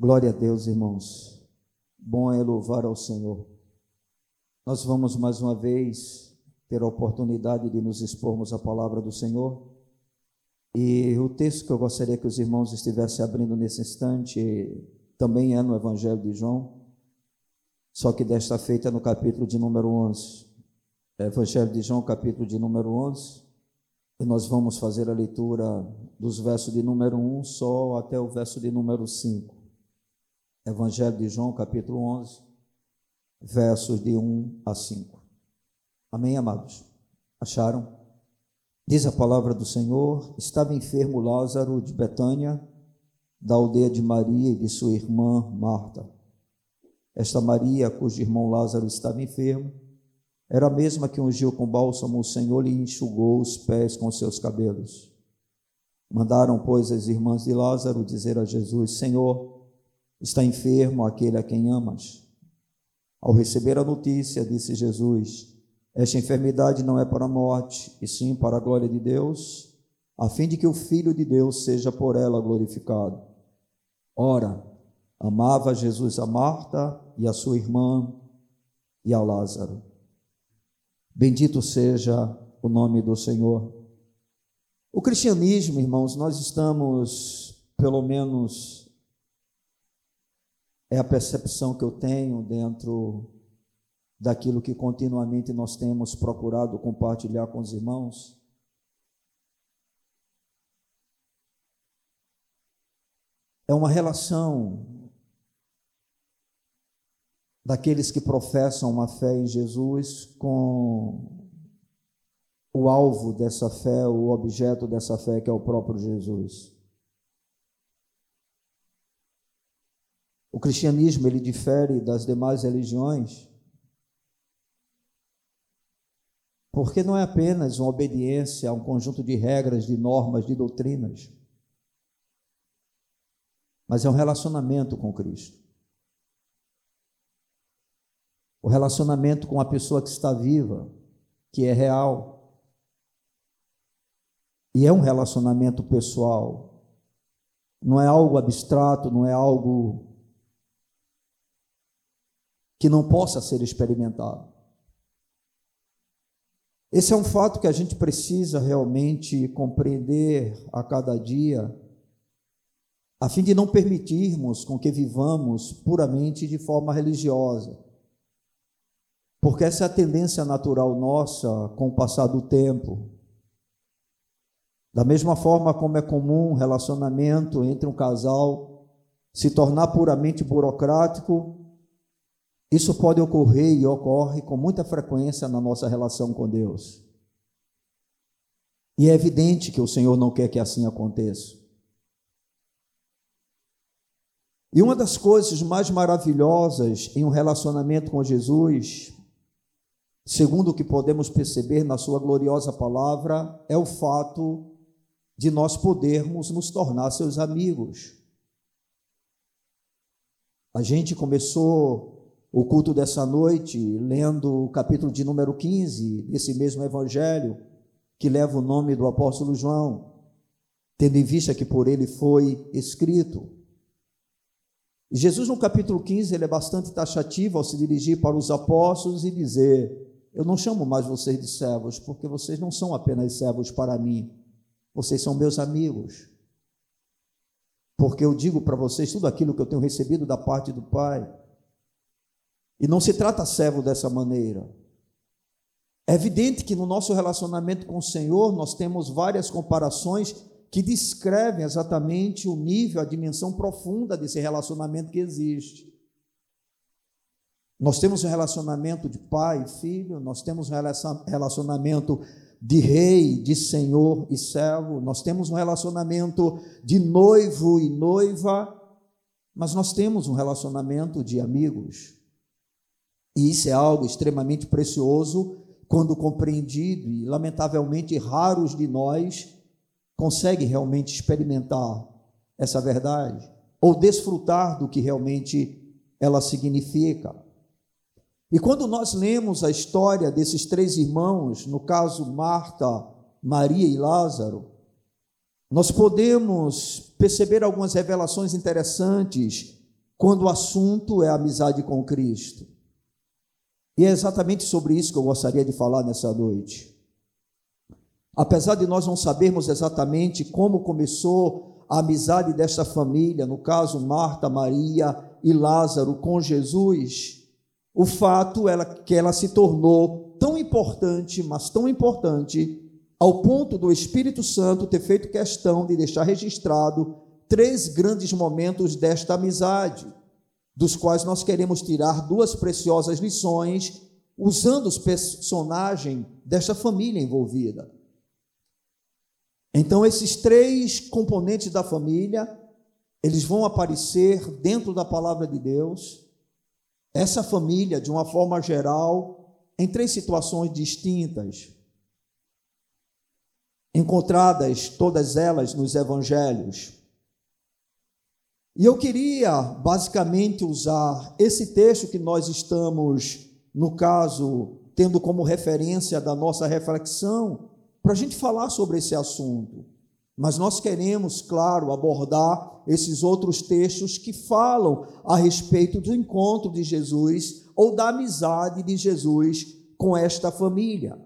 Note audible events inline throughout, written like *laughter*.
Glória a Deus, irmãos. Bom é louvar ao Senhor. Nós vamos mais uma vez ter a oportunidade de nos expormos à palavra do Senhor. E o texto que eu gostaria que os irmãos estivessem abrindo nesse instante também é no Evangelho de João, só que desta feita é no capítulo de número 11. Evangelho de João, capítulo de número 11. E nós vamos fazer a leitura dos versos de número 1 só até o verso de número 5. Evangelho de João, capítulo 11, versos de 1 a 5. Amém, amados? Acharam? Diz a palavra do Senhor: estava enfermo Lázaro de Betânia, da aldeia de Maria e de sua irmã Marta. Esta Maria, cujo irmão Lázaro estava enfermo, era a mesma que ungiu com bálsamo o Senhor e enxugou os pés com seus cabelos. Mandaram, pois, as irmãs de Lázaro dizer a Jesus: Senhor, Está enfermo aquele a quem amas. Ao receber a notícia, disse Jesus: Esta enfermidade não é para a morte, e sim para a glória de Deus, a fim de que o Filho de Deus seja por ela glorificado. Ora, amava Jesus a Marta e a sua irmã e a Lázaro. Bendito seja o nome do Senhor. O cristianismo, irmãos, nós estamos, pelo menos é a percepção que eu tenho dentro daquilo que continuamente nós temos procurado compartilhar com os irmãos. É uma relação daqueles que professam uma fé em Jesus com o alvo dessa fé, o objeto dessa fé, que é o próprio Jesus. O cristianismo ele difere das demais religiões porque não é apenas uma obediência a um conjunto de regras, de normas, de doutrinas, mas é um relacionamento com Cristo. O relacionamento com a pessoa que está viva, que é real. E é um relacionamento pessoal. Não é algo abstrato, não é algo que não possa ser experimentado. Esse é um fato que a gente precisa realmente compreender a cada dia, a fim de não permitirmos com que vivamos puramente de forma religiosa. Porque essa é a tendência natural nossa com o passar do tempo. Da mesma forma como é comum um relacionamento entre um casal se tornar puramente burocrático, isso pode ocorrer e ocorre com muita frequência na nossa relação com Deus. E é evidente que o Senhor não quer que assim aconteça. E uma das coisas mais maravilhosas em um relacionamento com Jesus, segundo o que podemos perceber na Sua gloriosa palavra, é o fato de nós podermos nos tornar seus amigos. A gente começou o culto dessa noite, lendo o capítulo de número 15 desse mesmo evangelho, que leva o nome do apóstolo João, tendo em vista que por ele foi escrito. Jesus, no capítulo 15, ele é bastante taxativo ao se dirigir para os apóstolos e dizer: Eu não chamo mais vocês de servos, porque vocês não são apenas servos para mim, vocês são meus amigos. Porque eu digo para vocês tudo aquilo que eu tenho recebido da parte do Pai. E não se trata servo dessa maneira. É evidente que no nosso relacionamento com o Senhor nós temos várias comparações que descrevem exatamente o nível, a dimensão profunda desse relacionamento que existe. Nós temos um relacionamento de pai e filho, nós temos um relacionamento de rei, de senhor e servo, nós temos um relacionamento de noivo e noiva, mas nós temos um relacionamento de amigos. E isso é algo extremamente precioso quando compreendido, e lamentavelmente raros de nós conseguem realmente experimentar essa verdade ou desfrutar do que realmente ela significa. E quando nós lemos a história desses três irmãos, no caso Marta, Maria e Lázaro, nós podemos perceber algumas revelações interessantes quando o assunto é a amizade com Cristo. E é exatamente sobre isso que eu gostaria de falar nessa noite. Apesar de nós não sabermos exatamente como começou a amizade desta família, no caso Marta, Maria e Lázaro com Jesus, o fato é que ela se tornou tão importante, mas tão importante, ao ponto do Espírito Santo ter feito questão de deixar registrado três grandes momentos desta amizade, dos quais nós queremos tirar duas preciosas lições usando os personagens desta família envolvida. Então, esses três componentes da família, eles vão aparecer dentro da palavra de Deus. Essa família, de uma forma geral, em três situações distintas, encontradas todas elas nos evangelhos. E eu queria basicamente usar esse texto que nós estamos, no caso, tendo como referência da nossa reflexão, para a gente falar sobre esse assunto. Mas nós queremos, claro, abordar esses outros textos que falam a respeito do encontro de Jesus ou da amizade de Jesus com esta família.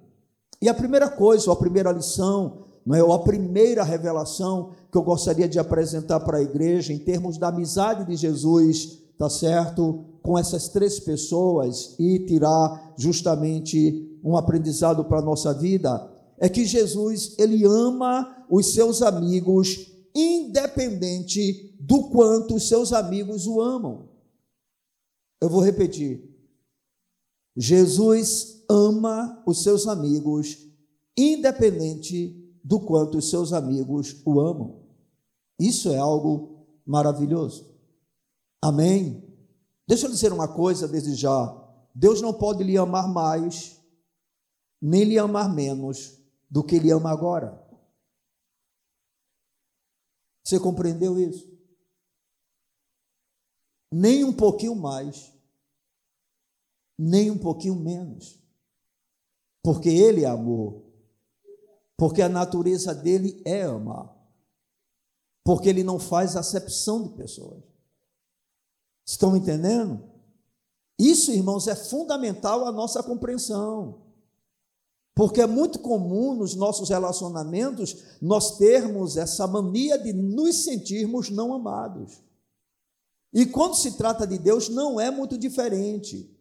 E a primeira coisa, ou a primeira lição, não é, a primeira revelação que eu gostaria de apresentar para a igreja em termos da amizade de Jesus, tá certo? Com essas três pessoas e tirar justamente um aprendizado para a nossa vida, é que Jesus, ele ama os seus amigos independente do quanto os seus amigos o amam. Eu vou repetir. Jesus ama os seus amigos independente do quanto os seus amigos o amam. Isso é algo maravilhoso. Amém? Deixa eu dizer uma coisa desde já. Deus não pode lhe amar mais, nem lhe amar menos do que ele ama agora. Você compreendeu isso? Nem um pouquinho mais, nem um pouquinho menos. Porque ele é amor. Porque a natureza dele é amar. Porque ele não faz acepção de pessoas. Estão entendendo? Isso, irmãos, é fundamental à nossa compreensão. Porque é muito comum nos nossos relacionamentos nós termos essa mania de nos sentirmos não amados. E quando se trata de Deus, não é muito diferente.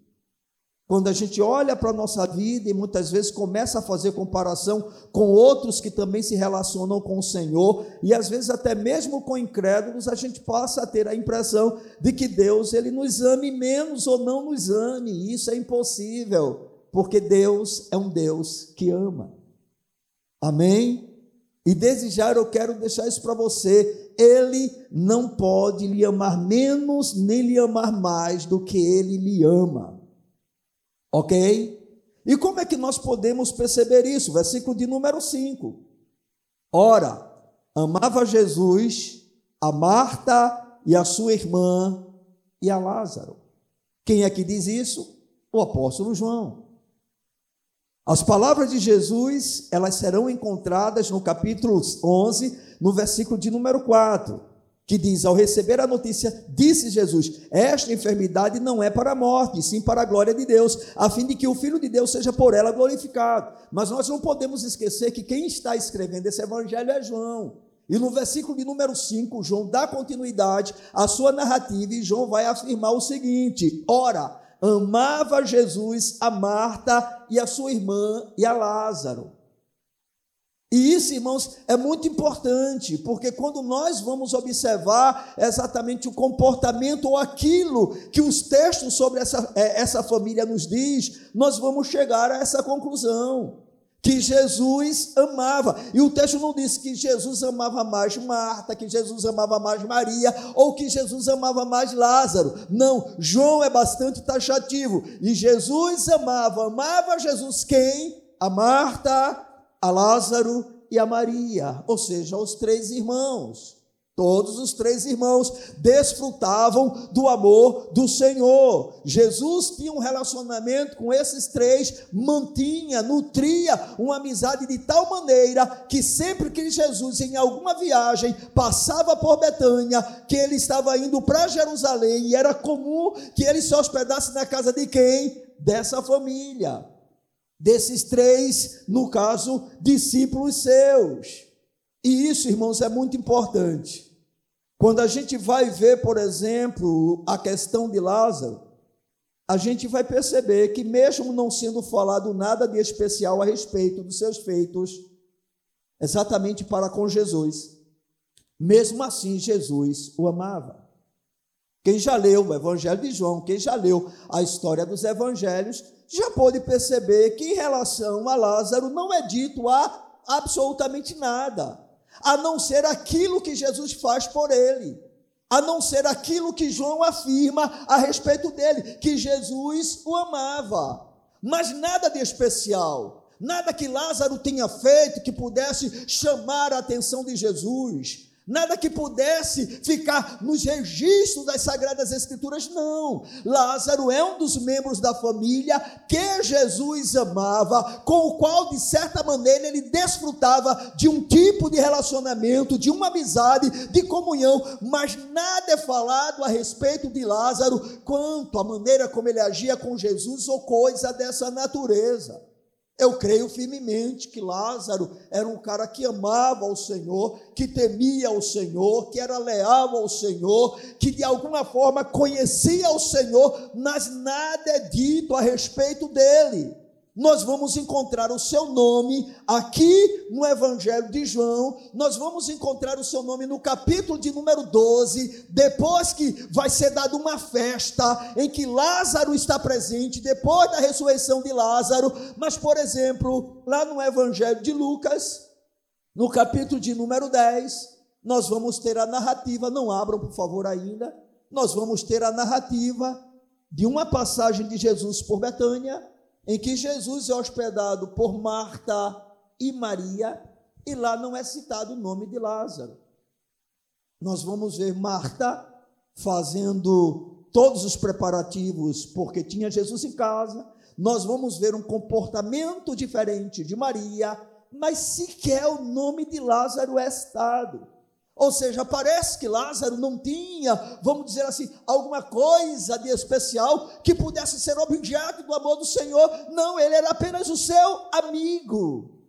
Quando a gente olha para a nossa vida e muitas vezes começa a fazer comparação com outros que também se relacionam com o Senhor, e às vezes até mesmo com incrédulos, a gente passa a ter a impressão de que Deus ele nos ame menos ou não nos ame. Isso é impossível porque Deus é um Deus que ama. Amém? E desde já eu quero deixar isso para você. Ele não pode lhe amar menos, nem lhe amar mais do que ele lhe ama. Ok? E como é que nós podemos perceber isso? Versículo de número 5. Ora, amava Jesus a Marta e a sua irmã e a Lázaro. Quem é que diz isso? O apóstolo João. As palavras de Jesus, elas serão encontradas no capítulo 11, no versículo de número 4, que diz: Ao receber a notícia, disse Jesus: Esta enfermidade não é para a morte, sim para a glória de Deus, a fim de que o Filho de Deus seja por ela glorificado. Mas nós não podemos esquecer que quem está escrevendo esse evangelho é João. E no versículo de número 5, João dá continuidade à sua narrativa e João vai afirmar o seguinte: Ora, amava Jesus a Marta e a sua irmã e a Lázaro. E isso, irmãos, é muito importante, porque quando nós vamos observar exatamente o comportamento ou aquilo que os textos sobre essa, é, essa família nos diz, nós vamos chegar a essa conclusão que Jesus amava. E o texto não diz que Jesus amava mais Marta, que Jesus amava mais Maria, ou que Jesus amava mais Lázaro. Não, João é bastante taxativo. E Jesus amava, amava Jesus quem? A Marta, a Lázaro e a Maria, ou seja, os três irmãos. Todos os três irmãos desfrutavam do amor do Senhor. Jesus tinha um relacionamento com esses três, mantinha, nutria uma amizade de tal maneira que sempre que Jesus, em alguma viagem, passava por Betânia, que ele estava indo para Jerusalém, e era comum que ele se hospedasse na casa de quem? Dessa família. Desses três, no caso, discípulos seus. E isso, irmãos, é muito importante. Quando a gente vai ver, por exemplo, a questão de Lázaro, a gente vai perceber que, mesmo não sendo falado nada de especial a respeito dos seus feitos, exatamente para com Jesus, mesmo assim Jesus o amava. Quem já leu o Evangelho de João, quem já leu a história dos evangelhos, já pôde perceber que, em relação a Lázaro, não é dito a absolutamente nada a não ser aquilo que Jesus faz por ele, a não ser aquilo que João afirma a respeito dele, que Jesus o amava, mas nada de especial, nada que Lázaro tenha feito que pudesse chamar a atenção de Jesus, Nada que pudesse ficar nos registros das Sagradas Escrituras, não. Lázaro é um dos membros da família que Jesus amava, com o qual, de certa maneira, ele desfrutava de um tipo de relacionamento, de uma amizade, de comunhão, mas nada é falado a respeito de Lázaro quanto a maneira como ele agia com Jesus ou coisa dessa natureza. Eu creio firmemente que Lázaro era um cara que amava o Senhor, que temia o Senhor, que era leal ao Senhor, que de alguma forma conhecia o Senhor, mas nada é dito a respeito dele nós vamos encontrar o seu nome aqui no Evangelho de João, nós vamos encontrar o seu nome no capítulo de número 12, depois que vai ser dada uma festa em que Lázaro está presente, depois da ressurreição de Lázaro, mas, por exemplo, lá no Evangelho de Lucas, no capítulo de número 10, nós vamos ter a narrativa, não abram por favor ainda, nós vamos ter a narrativa de uma passagem de Jesus por Betânia em que Jesus é hospedado por Marta e Maria, e lá não é citado o nome de Lázaro. Nós vamos ver Marta fazendo todos os preparativos, porque tinha Jesus em casa. Nós vamos ver um comportamento diferente de Maria, mas sequer o nome de Lázaro é citado. Ou seja, parece que Lázaro não tinha, vamos dizer assim, alguma coisa de especial que pudesse ser objeto do amor do Senhor. Não, ele era apenas o seu amigo.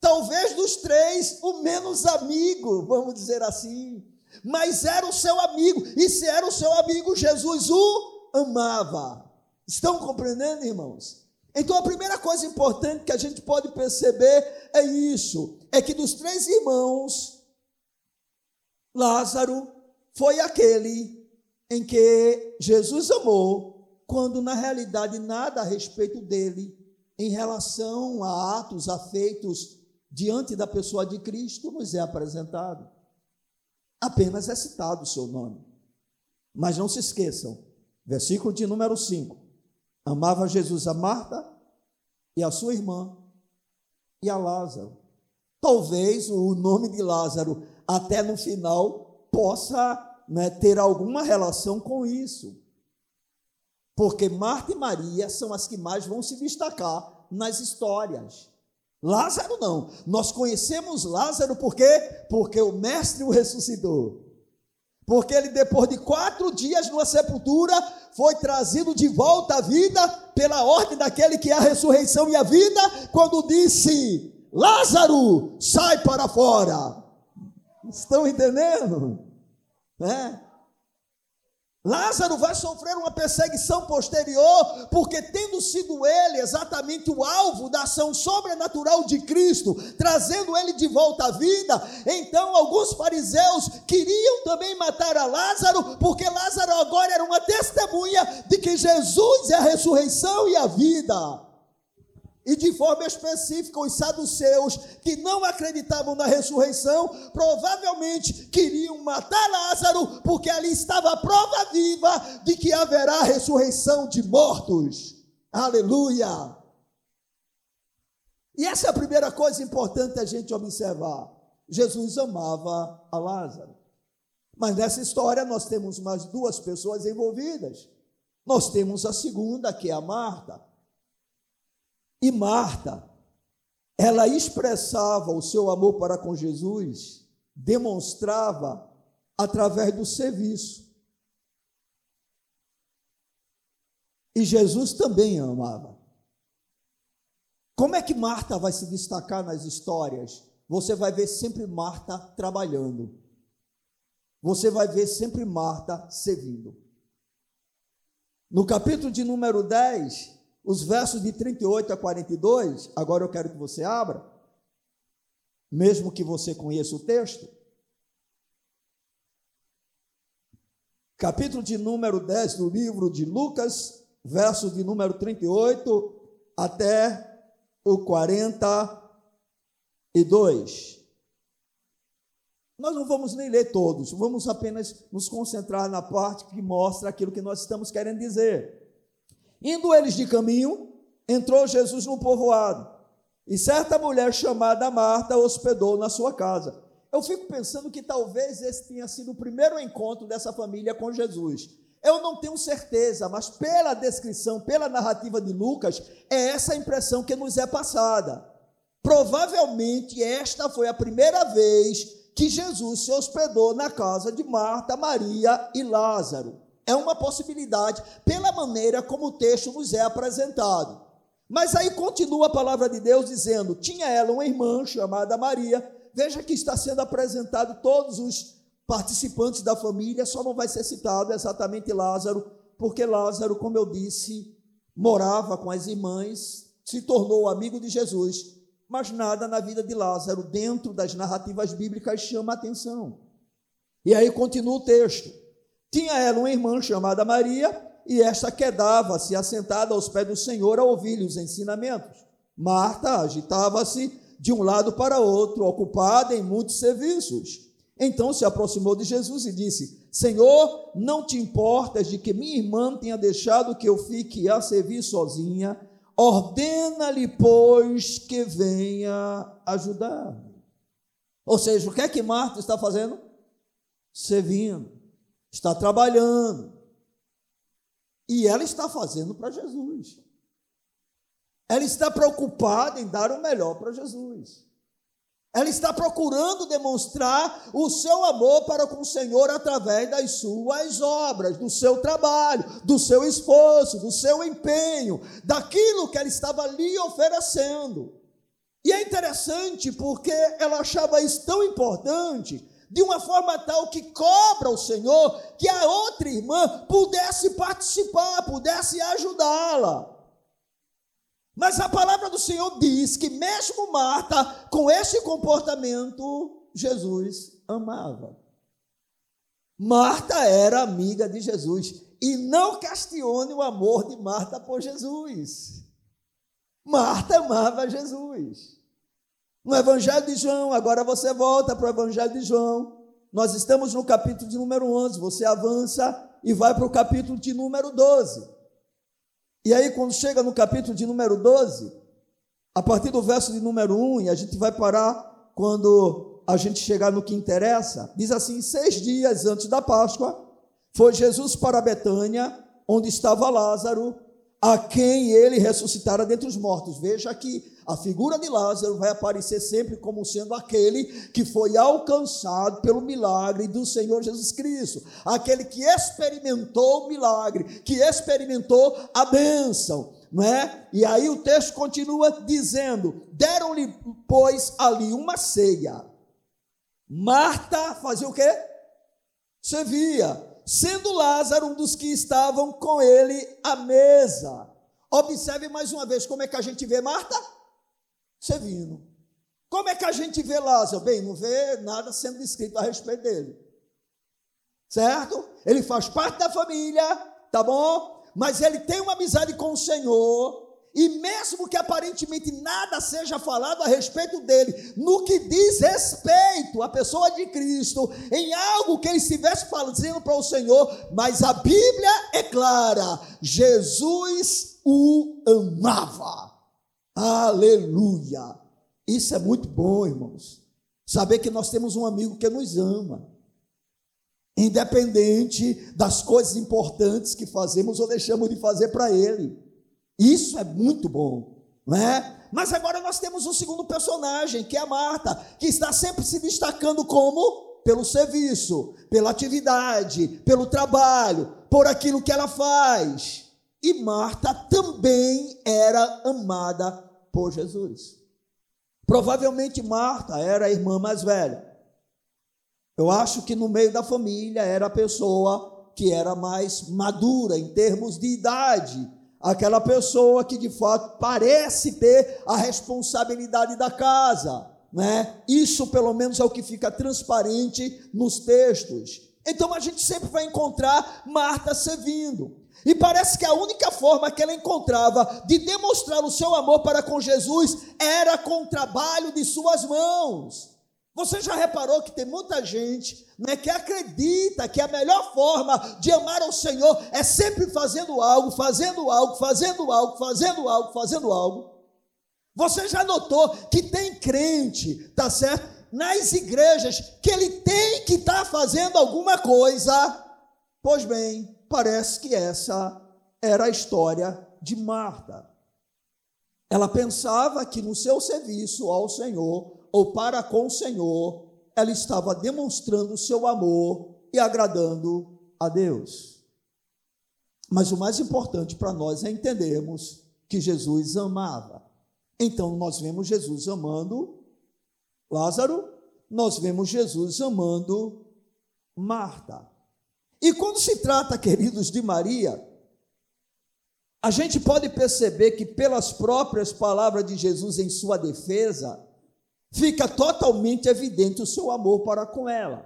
Talvez dos três, o menos amigo, vamos dizer assim. Mas era o seu amigo, e se era o seu amigo, Jesus o amava. Estão compreendendo, irmãos? Então a primeira coisa importante que a gente pode perceber é isso: é que dos três irmãos, Lázaro foi aquele em que Jesus amou, quando na realidade nada a respeito dele, em relação a atos, a feitos diante da pessoa de Cristo, nos é apresentado. Apenas é citado o seu nome. Mas não se esqueçam, versículo de número 5: amava Jesus a Marta e a sua irmã e a Lázaro. Talvez o nome de Lázaro até no final possa né, ter alguma relação com isso. Porque Marta e Maria são as que mais vão se destacar nas histórias. Lázaro não. Nós conhecemos Lázaro por quê? Porque o mestre o ressuscitou. Porque ele, depois de quatro dias numa sepultura, foi trazido de volta à vida pela ordem daquele que é a ressurreição e a vida, quando disse: Lázaro, sai para fora. Estão entendendo? Né? Lázaro vai sofrer uma perseguição posterior, porque tendo sido ele exatamente o alvo da ação sobrenatural de Cristo, trazendo ele de volta à vida, então alguns fariseus queriam também matar a Lázaro, porque Lázaro agora era uma testemunha de que Jesus é a ressurreição e a vida e de forma específica os saduceus que não acreditavam na ressurreição, provavelmente queriam matar Lázaro, porque ali estava a prova viva de que haverá ressurreição de mortos. Aleluia! E essa é a primeira coisa importante a gente observar. Jesus amava a Lázaro. Mas nessa história nós temos mais duas pessoas envolvidas. Nós temos a segunda, que é a Marta. E Marta, ela expressava o seu amor para com Jesus, demonstrava através do serviço. E Jesus também amava. Como é que Marta vai se destacar nas histórias? Você vai ver sempre Marta trabalhando. Você vai ver sempre Marta servindo. No capítulo de número 10, os versos de 38 a 42, agora eu quero que você abra, mesmo que você conheça o texto. Capítulo de número 10 do livro de Lucas, verso de número 38 até o 42. Nós não vamos nem ler todos, vamos apenas nos concentrar na parte que mostra aquilo que nós estamos querendo dizer. Indo eles de caminho, entrou Jesus no povoado, e certa mulher chamada Marta hospedou na sua casa. Eu fico pensando que talvez esse tenha sido o primeiro encontro dessa família com Jesus. Eu não tenho certeza, mas pela descrição, pela narrativa de Lucas, é essa a impressão que nos é passada. Provavelmente esta foi a primeira vez que Jesus se hospedou na casa de Marta, Maria e Lázaro. É uma possibilidade, pela maneira como o texto nos é apresentado. Mas aí continua a palavra de Deus dizendo: tinha ela uma irmã chamada Maria. Veja que está sendo apresentado todos os participantes da família, só não vai ser citado exatamente Lázaro, porque Lázaro, como eu disse, morava com as irmãs, se tornou amigo de Jesus, mas nada na vida de Lázaro, dentro das narrativas bíblicas, chama atenção. E aí continua o texto. Tinha ela uma irmã chamada Maria, e esta quedava-se assentada aos pés do Senhor a ouvir-lhe os ensinamentos. Marta agitava-se de um lado para outro, ocupada em muitos serviços. Então se aproximou de Jesus e disse: Senhor, não te importas de que minha irmã tenha deixado que eu fique a servir sozinha? Ordena-lhe, pois, que venha ajudar. Ou seja, o que é que Marta está fazendo? Servindo está trabalhando. E ela está fazendo para Jesus. Ela está preocupada em dar o melhor para Jesus. Ela está procurando demonstrar o seu amor para com o Senhor através das suas obras, do seu trabalho, do seu esforço, do seu empenho, daquilo que ela estava lhe oferecendo. E é interessante porque ela achava isso tão importante de uma forma tal que cobra o Senhor que a outra irmã pudesse participar, pudesse ajudá-la. Mas a palavra do Senhor diz que, mesmo Marta, com esse comportamento, Jesus amava. Marta era amiga de Jesus. E não questione o amor de Marta por Jesus. Marta amava Jesus no Evangelho de João, agora você volta para o Evangelho de João. Nós estamos no capítulo de número 11, você avança e vai para o capítulo de número 12. E aí, quando chega no capítulo de número 12, a partir do verso de número 1, e a gente vai parar quando a gente chegar no que interessa, diz assim: seis dias antes da Páscoa, foi Jesus para Betânia, onde estava Lázaro, a quem ele ressuscitara dentre os mortos. Veja que a figura de Lázaro vai aparecer sempre como sendo aquele que foi alcançado pelo milagre do Senhor Jesus Cristo, aquele que experimentou o milagre, que experimentou a bênção, não é? E aí o texto continua dizendo: deram-lhe, pois, ali uma ceia. Marta fazia o quê? Servia, sendo Lázaro um dos que estavam com ele à mesa. Observe mais uma vez como é que a gente vê Marta servindo. Como é que a gente vê Lázaro? Bem, não vê nada sendo escrito a respeito dele. Certo? Ele faz parte da família, tá bom? Mas ele tem uma amizade com o Senhor. E mesmo que aparentemente nada seja falado a respeito dele, no que diz respeito à pessoa de Cristo, em algo que ele estivesse fazendo para o Senhor, mas a Bíblia é clara: Jesus o amava. Aleluia! Isso é muito bom, irmãos. Saber que nós temos um amigo que nos ama. independente das coisas importantes que fazemos ou deixamos de fazer para Ele. Isso é muito bom, não é? Mas agora nós temos um segundo personagem, que é a Marta, que está sempre se destacando como pelo serviço, pela atividade, pelo trabalho, por aquilo que ela faz. E Marta também era amada por Jesus. Provavelmente Marta era a irmã mais velha. Eu acho que no meio da família era a pessoa que era mais madura em termos de idade, aquela pessoa que de fato parece ter a responsabilidade da casa, né? Isso pelo menos é o que fica transparente nos textos. Então a gente sempre vai encontrar Marta servindo. E parece que a única forma que ela encontrava de demonstrar o seu amor para com Jesus era com o trabalho de suas mãos. Você já reparou que tem muita gente né, que acredita que a melhor forma de amar ao Senhor é sempre fazendo algo, fazendo algo, fazendo algo, fazendo algo, fazendo algo. Você já notou que tem crente, tá certo? Nas igrejas que ele tem que estar tá fazendo alguma coisa. Pois bem, parece que essa era a história de Marta. Ela pensava que no seu serviço ao Senhor ou para com o Senhor, ela estava demonstrando o seu amor e agradando a Deus. Mas o mais importante para nós é entendermos que Jesus amava. Então nós vemos Jesus amando Lázaro, nós vemos Jesus amando Marta. E quando se trata, queridos, de Maria, a gente pode perceber que, pelas próprias palavras de Jesus em sua defesa, fica totalmente evidente o seu amor para com ela.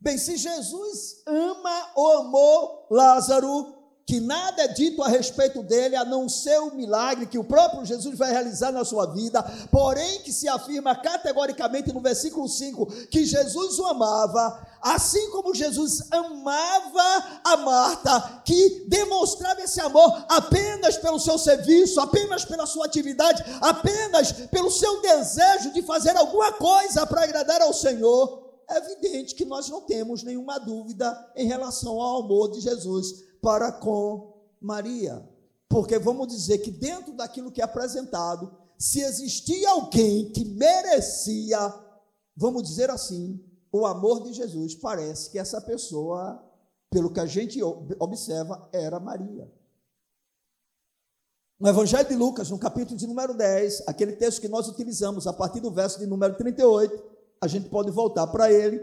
Bem, se Jesus ama ou amou Lázaro, que nada é dito a respeito dele a não ser o milagre que o próprio Jesus vai realizar na sua vida, porém que se afirma categoricamente no versículo 5 que Jesus o amava, assim como Jesus amava a Marta, que demonstrava esse amor apenas pelo seu serviço, apenas pela sua atividade, apenas pelo seu desejo de fazer alguma coisa para agradar ao Senhor. É evidente que nós não temos nenhuma dúvida em relação ao amor de Jesus para com Maria. Porque vamos dizer que dentro daquilo que é apresentado, se existia alguém que merecia, vamos dizer assim, o amor de Jesus, parece que essa pessoa, pelo que a gente observa, era Maria. No Evangelho de Lucas, no capítulo de número 10, aquele texto que nós utilizamos a partir do verso de número 38, a gente pode voltar para ele,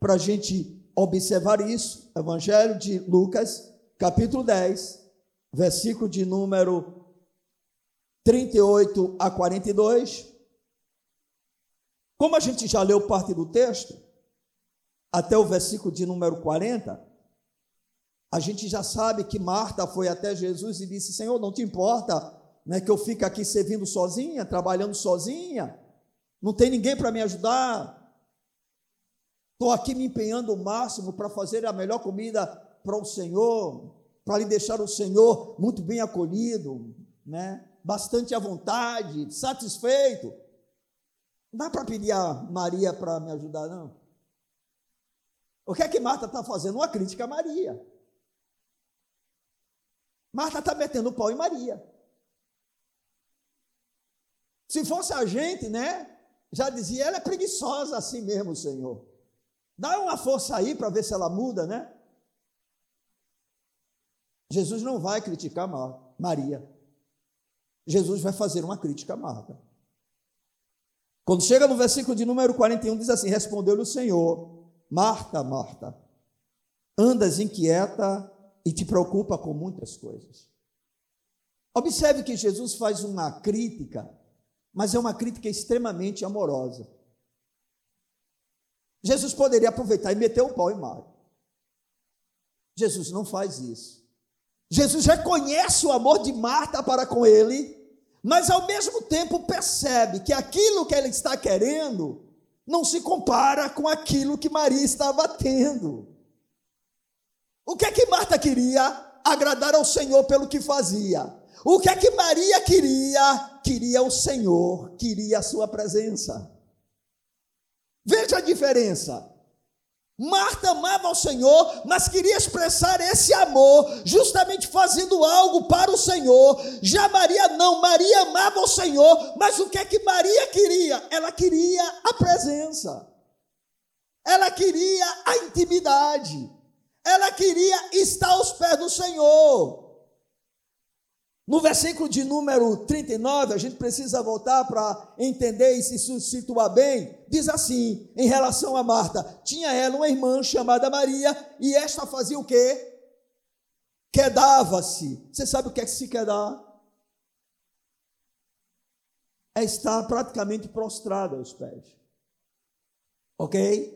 para a gente observar isso. Evangelho de Lucas, capítulo 10, versículo de número 38 a 42. Como a gente já leu parte do texto, até o versículo de número 40, a gente já sabe que Marta foi até Jesus e disse: Senhor, não te importa né, que eu fique aqui servindo sozinha, trabalhando sozinha, não tem ninguém para me ajudar. Estou aqui me empenhando o máximo para fazer a melhor comida para o Senhor, para lhe deixar o Senhor muito bem acolhido, né? bastante à vontade, satisfeito. Não dá para pedir a Maria para me ajudar, não. O que é que Marta está fazendo? Uma crítica a Maria. Marta está metendo o pau em Maria. Se fosse a gente, né? Já dizia, ela é preguiçosa assim mesmo, Senhor. Dá uma força aí para ver se ela muda, né? Jesus não vai criticar Maria. Jesus vai fazer uma crítica a Marta. Quando chega no versículo de número 41, diz assim: Respondeu-lhe o Senhor, Marta, Marta, andas inquieta e te preocupa com muitas coisas. Observe que Jesus faz uma crítica, mas é uma crítica extremamente amorosa. Jesus poderia aproveitar e meter o pau em Marta. Jesus não faz isso. Jesus reconhece o amor de Marta para com ele, mas ao mesmo tempo percebe que aquilo que ele está querendo não se compara com aquilo que Maria estava tendo. O que é que Marta queria? Agradar ao Senhor pelo que fazia. O que é que Maria queria? Queria o Senhor, queria a sua presença. Veja a diferença. Marta amava o Senhor, mas queria expressar esse amor, justamente fazendo algo para o Senhor. Já Maria não, Maria amava o Senhor, mas o que é que Maria queria? Ela queria a presença, ela queria a intimidade, ela queria estar aos pés do Senhor. No versículo de número 39, a gente precisa voltar para entender e se situar bem. Diz assim, em relação a Marta: tinha ela uma irmã chamada Maria, e esta fazia o quê? Quedava-se. Você sabe o que é que se quedar? É estar praticamente prostrada aos pés. Ok?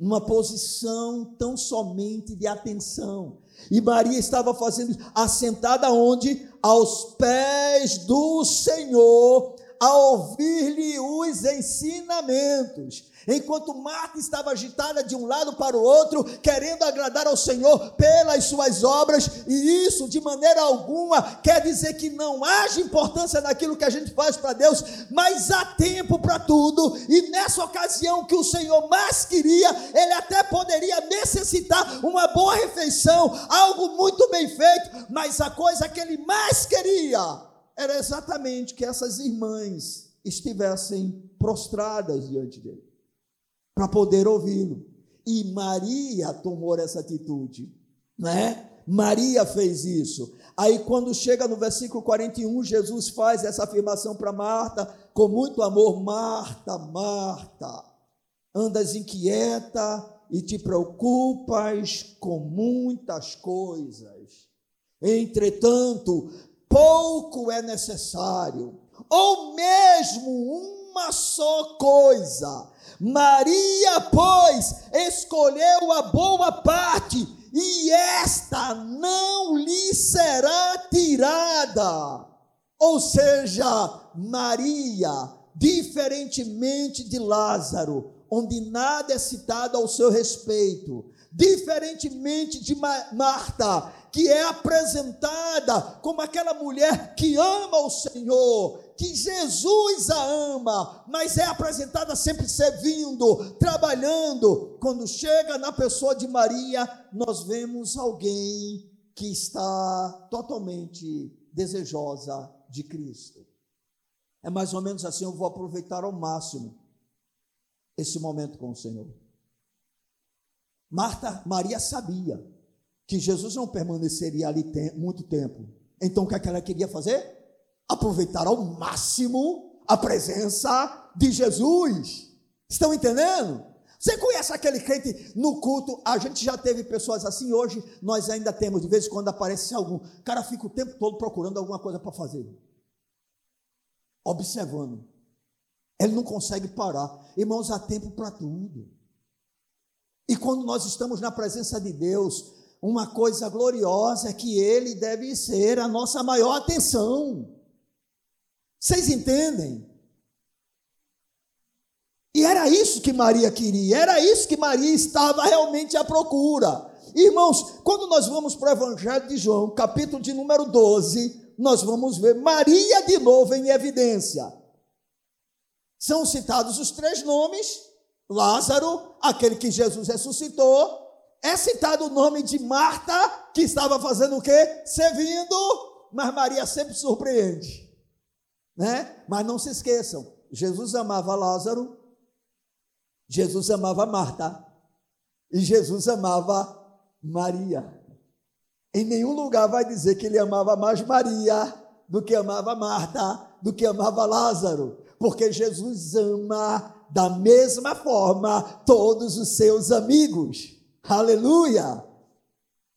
Uma posição tão somente de atenção. E Maria estava fazendo assentada onde? Aos pés do Senhor, a ouvir-lhe os ensinamentos. Enquanto Marta estava agitada de um lado para o outro, querendo agradar ao Senhor pelas suas obras, e isso de maneira alguma quer dizer que não haja importância naquilo que a gente faz para Deus, mas há tempo para tudo, e nessa ocasião que o Senhor mais queria, ele até poderia necessitar uma boa refeição, algo muito bem feito, mas a coisa que ele mais queria era exatamente que essas irmãs estivessem prostradas diante dele para poder ouvi-lo. E Maria tomou essa atitude, né? Maria fez isso. Aí, quando chega no versículo 41, Jesus faz essa afirmação para Marta, com muito amor: Marta, Marta, andas inquieta e te preocupas com muitas coisas. Entretanto, pouco é necessário, ou mesmo uma só coisa. Maria, pois, escolheu a boa parte, e esta não lhe será tirada. Ou seja, Maria, diferentemente de Lázaro, onde nada é citado ao seu respeito, diferentemente de Marta, que é apresentada como aquela mulher que ama o Senhor, que Jesus a ama, mas é apresentada sempre servindo, trabalhando. Quando chega na pessoa de Maria, nós vemos alguém que está totalmente desejosa de Cristo. É mais ou menos assim, eu vou aproveitar ao máximo esse momento com o Senhor. Marta, Maria sabia que Jesus não permaneceria ali muito tempo. Então o que, é que ela queria fazer? Aproveitar ao máximo a presença de Jesus. Estão entendendo? Você conhece aquele crente no culto? A gente já teve pessoas assim, hoje nós ainda temos, de vez em quando aparece algum. O cara fica o tempo todo procurando alguma coisa para fazer. Observando. Ele não consegue parar. Irmãos, há tempo para tudo. E quando nós estamos na presença de Deus, uma coisa gloriosa que Ele deve ser a nossa maior atenção. Vocês entendem? E era isso que Maria queria, era isso que Maria estava realmente à procura. Irmãos, quando nós vamos para o Evangelho de João, capítulo de número 12, nós vamos ver Maria de novo em evidência. São citados os três nomes Lázaro, aquele que Jesus ressuscitou, é citado o nome de Marta, que estava fazendo o quê? Servindo, mas Maria sempre surpreende. Né? Mas não se esqueçam, Jesus amava Lázaro, Jesus amava Marta e Jesus amava Maria. Em nenhum lugar vai dizer que ele amava mais Maria do que amava Marta, do que amava Lázaro, porque Jesus ama da mesma forma todos os seus amigos. Aleluia!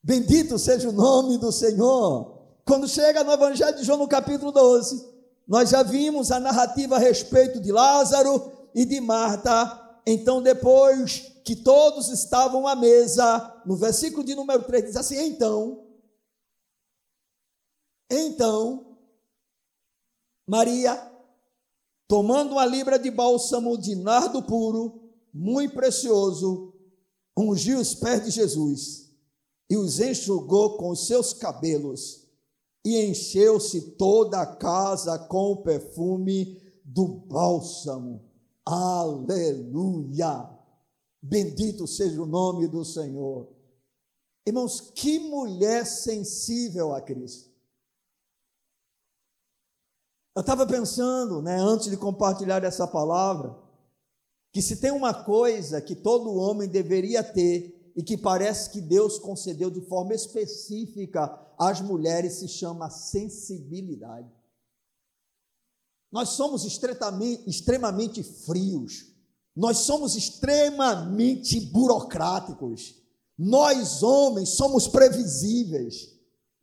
Bendito seja o nome do Senhor. Quando chega no Evangelho de João, no capítulo 12, nós já vimos a narrativa a respeito de Lázaro e de Marta. Então, depois que todos estavam à mesa, no versículo de número 3 diz assim: Então, então, Maria tomando uma libra de bálsamo de nardo puro, muito precioso, ungiu os pés de Jesus e os enxugou com os seus cabelos, e encheu-se toda a casa com o perfume do bálsamo. Aleluia! Bendito seja o nome do Senhor. Irmãos, que mulher sensível a Cristo. Eu estava pensando, né, antes de compartilhar essa palavra, que se tem uma coisa que todo homem deveria ter e que parece que Deus concedeu de forma específica às mulheres, se chama sensibilidade. Nós somos extremamente frios, nós somos extremamente burocráticos, nós homens somos previsíveis.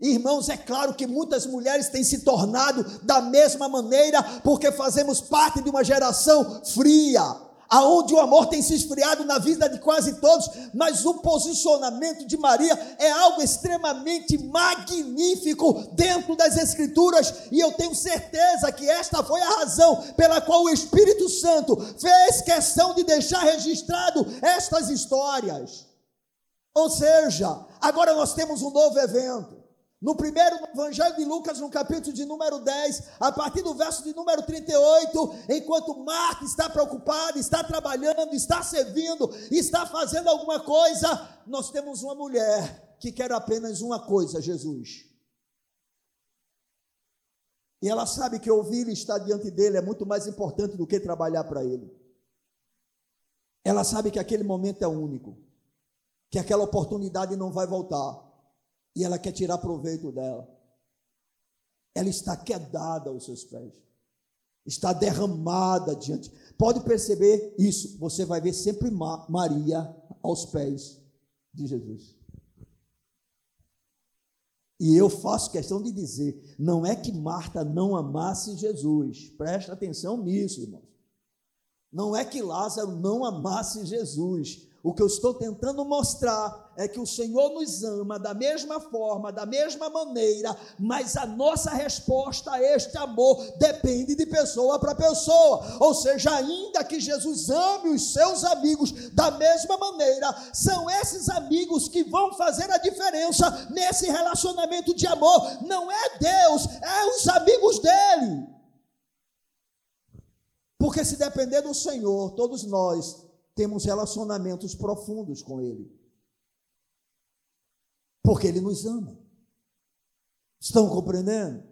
Irmãos, é claro que muitas mulheres têm se tornado da mesma maneira, porque fazemos parte de uma geração fria, aonde o amor tem se esfriado na vida de quase todos, mas o posicionamento de Maria é algo extremamente magnífico dentro das Escrituras, e eu tenho certeza que esta foi a razão pela qual o Espírito Santo fez questão de deixar registrado estas histórias. Ou seja, agora nós temos um novo evento. No primeiro Evangelho de Lucas, no capítulo de número 10, a partir do verso de número 38, enquanto Marta está preocupada, está trabalhando, está servindo, está fazendo alguma coisa, nós temos uma mulher que quer apenas uma coisa: Jesus. E ela sabe que ouvir e estar diante dele é muito mais importante do que trabalhar para ele. Ela sabe que aquele momento é único, que aquela oportunidade não vai voltar e ela quer tirar proveito dela. Ela está quedada aos seus pés, está derramada diante. Pode perceber isso, você vai ver sempre Maria aos pés de Jesus. E eu faço questão de dizer, não é que Marta não amasse Jesus, presta atenção nisso, irmãos. Não é que Lázaro não amasse Jesus, o que eu estou tentando mostrar é que o Senhor nos ama da mesma forma, da mesma maneira, mas a nossa resposta a este amor depende de pessoa para pessoa. Ou seja, ainda que Jesus ame os seus amigos da mesma maneira, são esses amigos que vão fazer a diferença nesse relacionamento de amor. Não é Deus, é os amigos dele. Porque se depender do Senhor, todos nós temos relacionamentos profundos com Ele. Porque Ele nos ama. Estão compreendendo?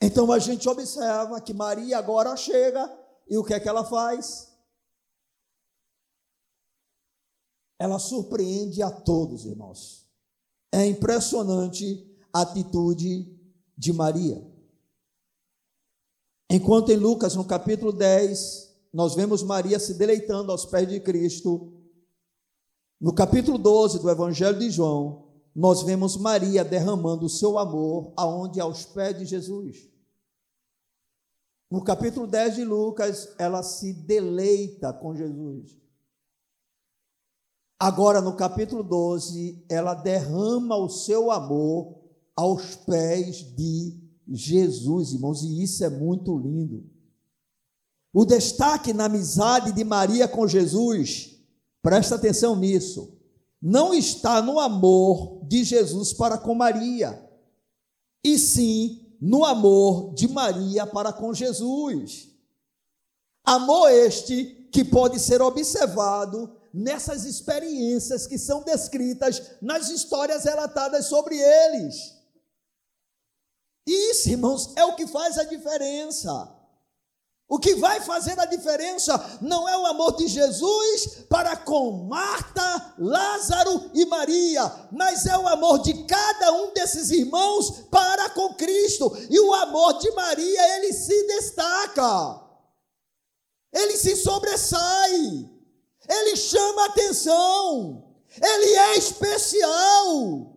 Então a gente observa que Maria agora chega e o que é que ela faz? Ela surpreende a todos, irmãos. É impressionante a atitude de Maria. Enquanto em Lucas, no capítulo 10, nós vemos Maria se deleitando aos pés de Cristo. No capítulo 12 do Evangelho de João, nós vemos Maria derramando o seu amor aonde aos pés de Jesus. No capítulo 10 de Lucas, ela se deleita com Jesus. Agora, no capítulo 12, ela derrama o seu amor aos pés de Jesus, irmãos, e isso é muito lindo. O destaque na amizade de Maria com Jesus, presta atenção nisso, não está no amor de Jesus para com Maria, e sim no amor de Maria para com Jesus. Amor este que pode ser observado nessas experiências que são descritas nas histórias relatadas sobre eles. Isso, irmãos, é o que faz a diferença. O que vai fazer a diferença não é o amor de Jesus para com Marta, Lázaro e Maria, mas é o amor de cada um desses irmãos para com Cristo. E o amor de Maria, ele se destaca. Ele se sobressai. Ele chama atenção. Ele é especial.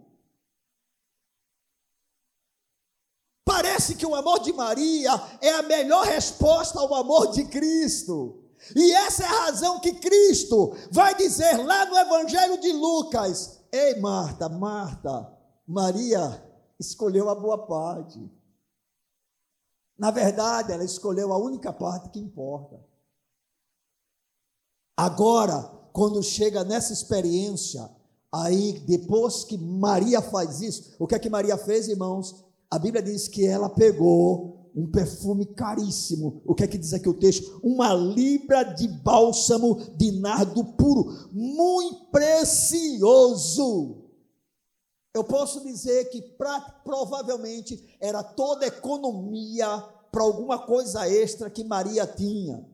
Parece que o amor de Maria é a melhor resposta ao amor de Cristo. E essa é a razão que Cristo vai dizer lá no Evangelho de Lucas: Ei, Marta, Marta, Maria escolheu a boa parte. Na verdade, ela escolheu a única parte que importa. Agora, quando chega nessa experiência, aí depois que Maria faz isso, o que é que Maria fez, irmãos? A Bíblia diz que ela pegou um perfume caríssimo. O que é que diz aqui o texto? Uma libra de bálsamo de nardo puro, muito precioso. Eu posso dizer que pra, provavelmente era toda economia para alguma coisa extra que Maria tinha.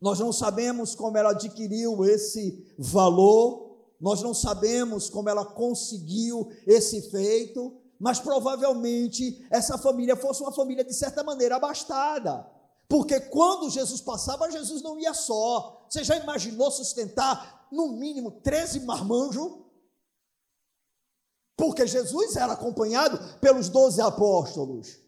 Nós não sabemos como ela adquiriu esse valor, nós não sabemos como ela conseguiu esse feito, mas provavelmente essa família fosse uma família de certa maneira abastada. Porque quando Jesus passava, Jesus não ia só. Você já imaginou sustentar no mínimo 13 marmanjos? Porque Jesus era acompanhado pelos doze apóstolos.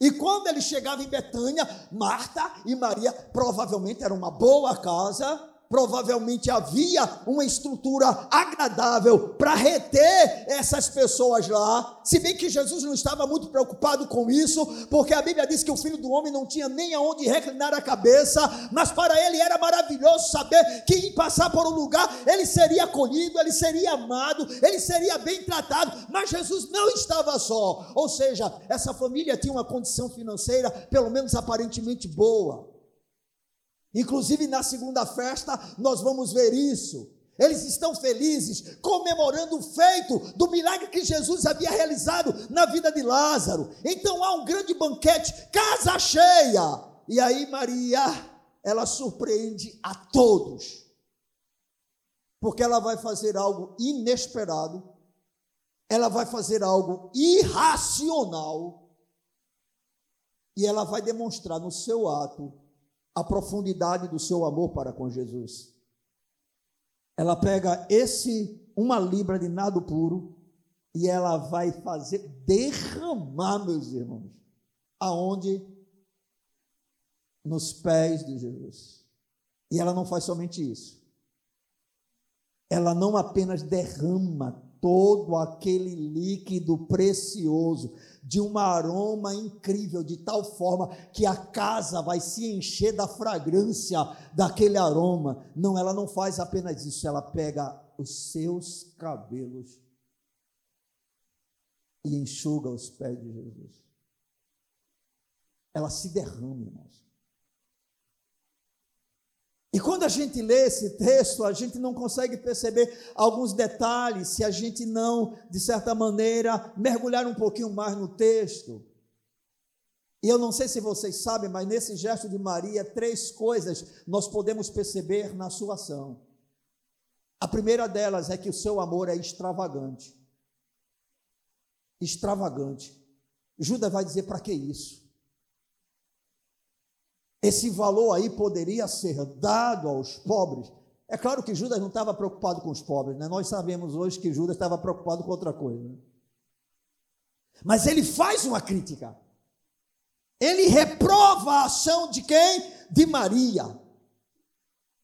E quando ele chegava em Betânia, Marta e Maria provavelmente era uma boa casa, provavelmente havia uma estrutura agradável para reter essas pessoas lá, se bem que Jesus não estava muito preocupado com isso, porque a Bíblia diz que o filho do homem não tinha nem aonde reclinar a cabeça, mas para ele era maravilhoso saber que em passar por um lugar ele seria acolhido, ele seria amado, ele seria bem tratado, mas Jesus não estava só, ou seja, essa família tinha uma condição financeira, pelo menos aparentemente boa. Inclusive na segunda festa nós vamos ver isso. Eles estão felizes, comemorando o feito do milagre que Jesus havia realizado na vida de Lázaro. Então há um grande banquete, casa cheia. E aí Maria, ela surpreende a todos. Porque ela vai fazer algo inesperado, ela vai fazer algo irracional, e ela vai demonstrar no seu ato a profundidade do seu amor para com Jesus. Ela pega esse uma libra de nado puro e ela vai fazer derramar, meus irmãos, aonde nos pés de Jesus. E ela não faz somente isso. Ela não apenas derrama todo aquele líquido precioso, de um aroma incrível, de tal forma que a casa vai se encher da fragrância daquele aroma. Não, ela não faz apenas isso, ela pega os seus cabelos e enxuga os pés de Jesus. Ela se derrama, irmãos. E quando a gente lê esse texto, a gente não consegue perceber alguns detalhes se a gente não, de certa maneira, mergulhar um pouquinho mais no texto. E eu não sei se vocês sabem, mas nesse gesto de Maria, três coisas nós podemos perceber na sua ação. A primeira delas é que o seu amor é extravagante. Extravagante. Judas vai dizer: para que isso? Esse valor aí poderia ser dado aos pobres. É claro que Judas não estava preocupado com os pobres, né? nós sabemos hoje que Judas estava preocupado com outra coisa. Né? Mas ele faz uma crítica. Ele reprova a ação de quem? De Maria.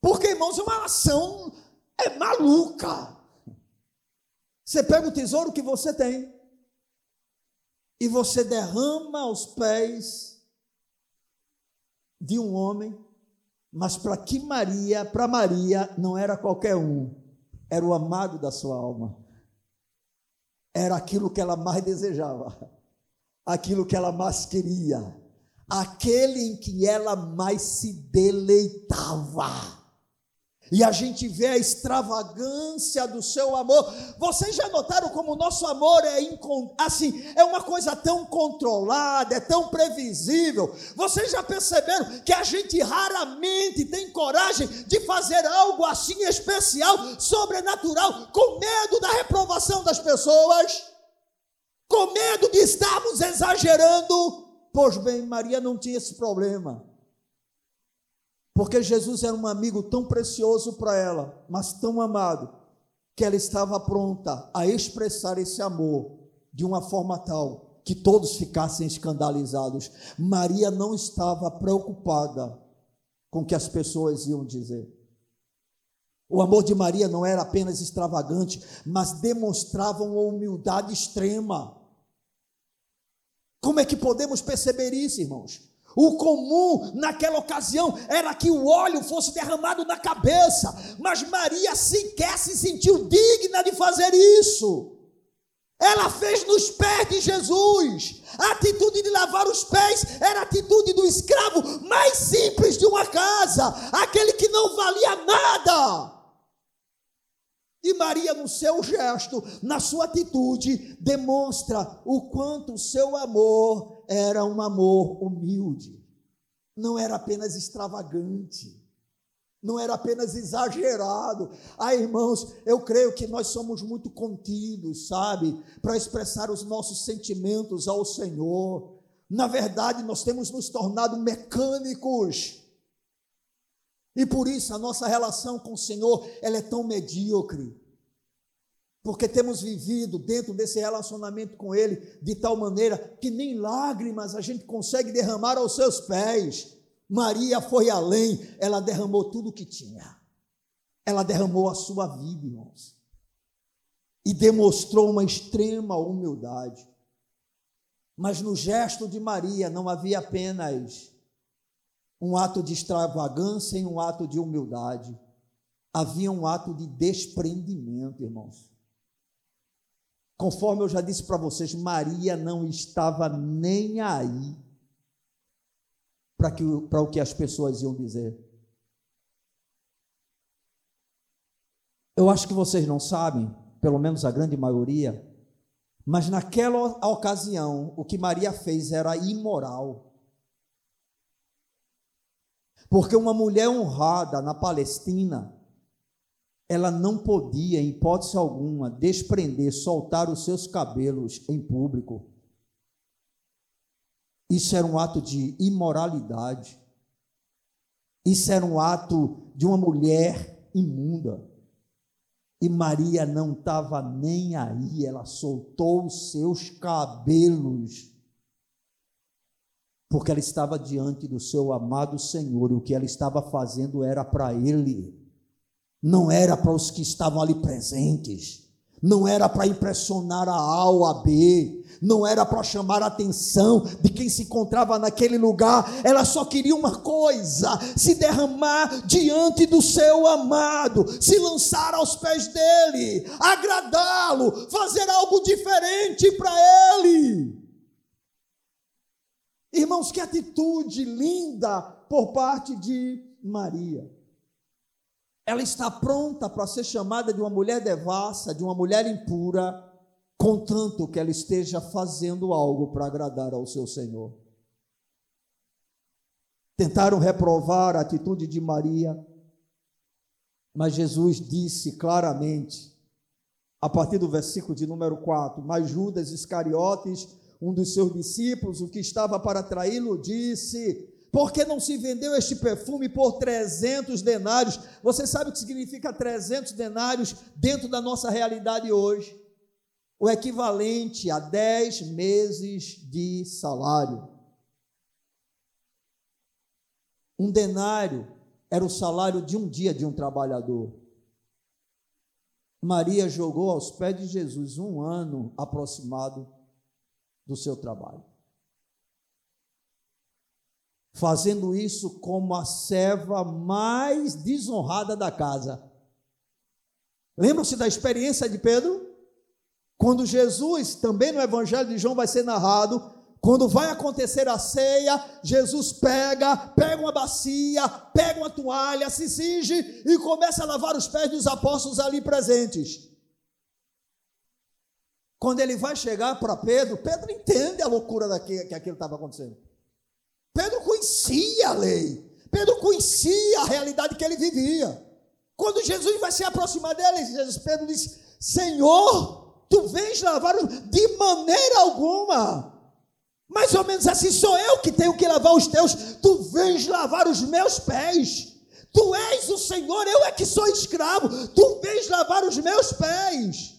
Porque, irmãos, uma ação é maluca. Você pega o tesouro que você tem e você derrama aos pés de um homem, mas para que Maria, para Maria não era qualquer um, era o amado da sua alma. Era aquilo que ela mais desejava, aquilo que ela mais queria, aquele em que ela mais se deleitava e a gente vê a extravagância do seu amor. Vocês já notaram como o nosso amor é assim, é uma coisa tão controlada, é tão previsível. Vocês já perceberam que a gente raramente tem coragem de fazer algo assim especial, sobrenatural, com medo da reprovação das pessoas, com medo de estarmos exagerando. Pois bem, Maria não tinha esse problema. Porque Jesus era um amigo tão precioso para ela, mas tão amado, que ela estava pronta a expressar esse amor de uma forma tal que todos ficassem escandalizados. Maria não estava preocupada com o que as pessoas iam dizer. O amor de Maria não era apenas extravagante, mas demonstrava uma humildade extrema. Como é que podemos perceber isso, irmãos? O comum naquela ocasião era que o óleo fosse derramado na cabeça, mas Maria sequer se sentiu digna de fazer isso. Ela fez nos pés de Jesus A atitude de lavar os pés era a atitude do escravo mais simples de uma casa, aquele que não valia nada. E Maria, no seu gesto, na sua atitude, demonstra o quanto o seu amor era um amor humilde, não era apenas extravagante, não era apenas exagerado. Ah, irmãos, eu creio que nós somos muito contidos, sabe, para expressar os nossos sentimentos ao Senhor. Na verdade, nós temos nos tornado mecânicos e por isso a nossa relação com o Senhor ela é tão medíocre. Porque temos vivido dentro desse relacionamento com Ele de tal maneira que nem lágrimas a gente consegue derramar aos seus pés. Maria foi além, ela derramou tudo o que tinha. Ela derramou a sua vida, irmãos. E demonstrou uma extrema humildade. Mas no gesto de Maria não havia apenas um ato de extravagância e um ato de humildade. Havia um ato de desprendimento, irmãos. Conforme eu já disse para vocês, Maria não estava nem aí para o que as pessoas iam dizer. Eu acho que vocês não sabem, pelo menos a grande maioria, mas naquela ocasião o que Maria fez era imoral. Porque uma mulher honrada na Palestina, ela não podia, em hipótese alguma, desprender, soltar os seus cabelos em público. Isso era um ato de imoralidade. Isso era um ato de uma mulher imunda. E Maria não estava nem aí, ela soltou os seus cabelos porque ela estava diante do seu amado Senhor, e o que ela estava fazendo era para ele, não era para os que estavam ali presentes, não era para impressionar a A ou a B, não era para chamar a atenção de quem se encontrava naquele lugar, ela só queria uma coisa: se derramar diante do seu amado, se lançar aos pés dele, agradá-lo, fazer algo diferente para ele. Irmãos, que atitude linda por parte de Maria. Ela está pronta para ser chamada de uma mulher devassa, de uma mulher impura, contanto que ela esteja fazendo algo para agradar ao seu Senhor. Tentaram reprovar a atitude de Maria, mas Jesus disse claramente, a partir do versículo de número 4: Mas Judas Iscariotes, um dos seus discípulos, o que estava para traí-lo, disse: Por que não se vendeu este perfume por 300 denários? Você sabe o que significa 300 denários dentro da nossa realidade hoje? O equivalente a 10 meses de salário. Um denário era o salário de um dia de um trabalhador. Maria jogou aos pés de Jesus um ano aproximado do seu trabalho. Fazendo isso como a serva mais desonrada da casa. Lembram-se da experiência de Pedro? Quando Jesus, também no Evangelho de João vai ser narrado, quando vai acontecer a ceia, Jesus pega, pega uma bacia, pega uma toalha, se cinge e começa a lavar os pés dos apóstolos ali presentes. Quando ele vai chegar para Pedro, Pedro entende a loucura daquilo, que aquilo estava acontecendo. Pedro conhecia a lei. Pedro conhecia a realidade que ele vivia. Quando Jesus vai se aproximar dele, Jesus, Pedro disse: Senhor, tu vens lavar de maneira alguma. Mais ou menos assim, sou eu que tenho que lavar os teus, tu vens lavar os meus pés. Tu és o Senhor, eu é que sou escravo, tu vens lavar os meus pés.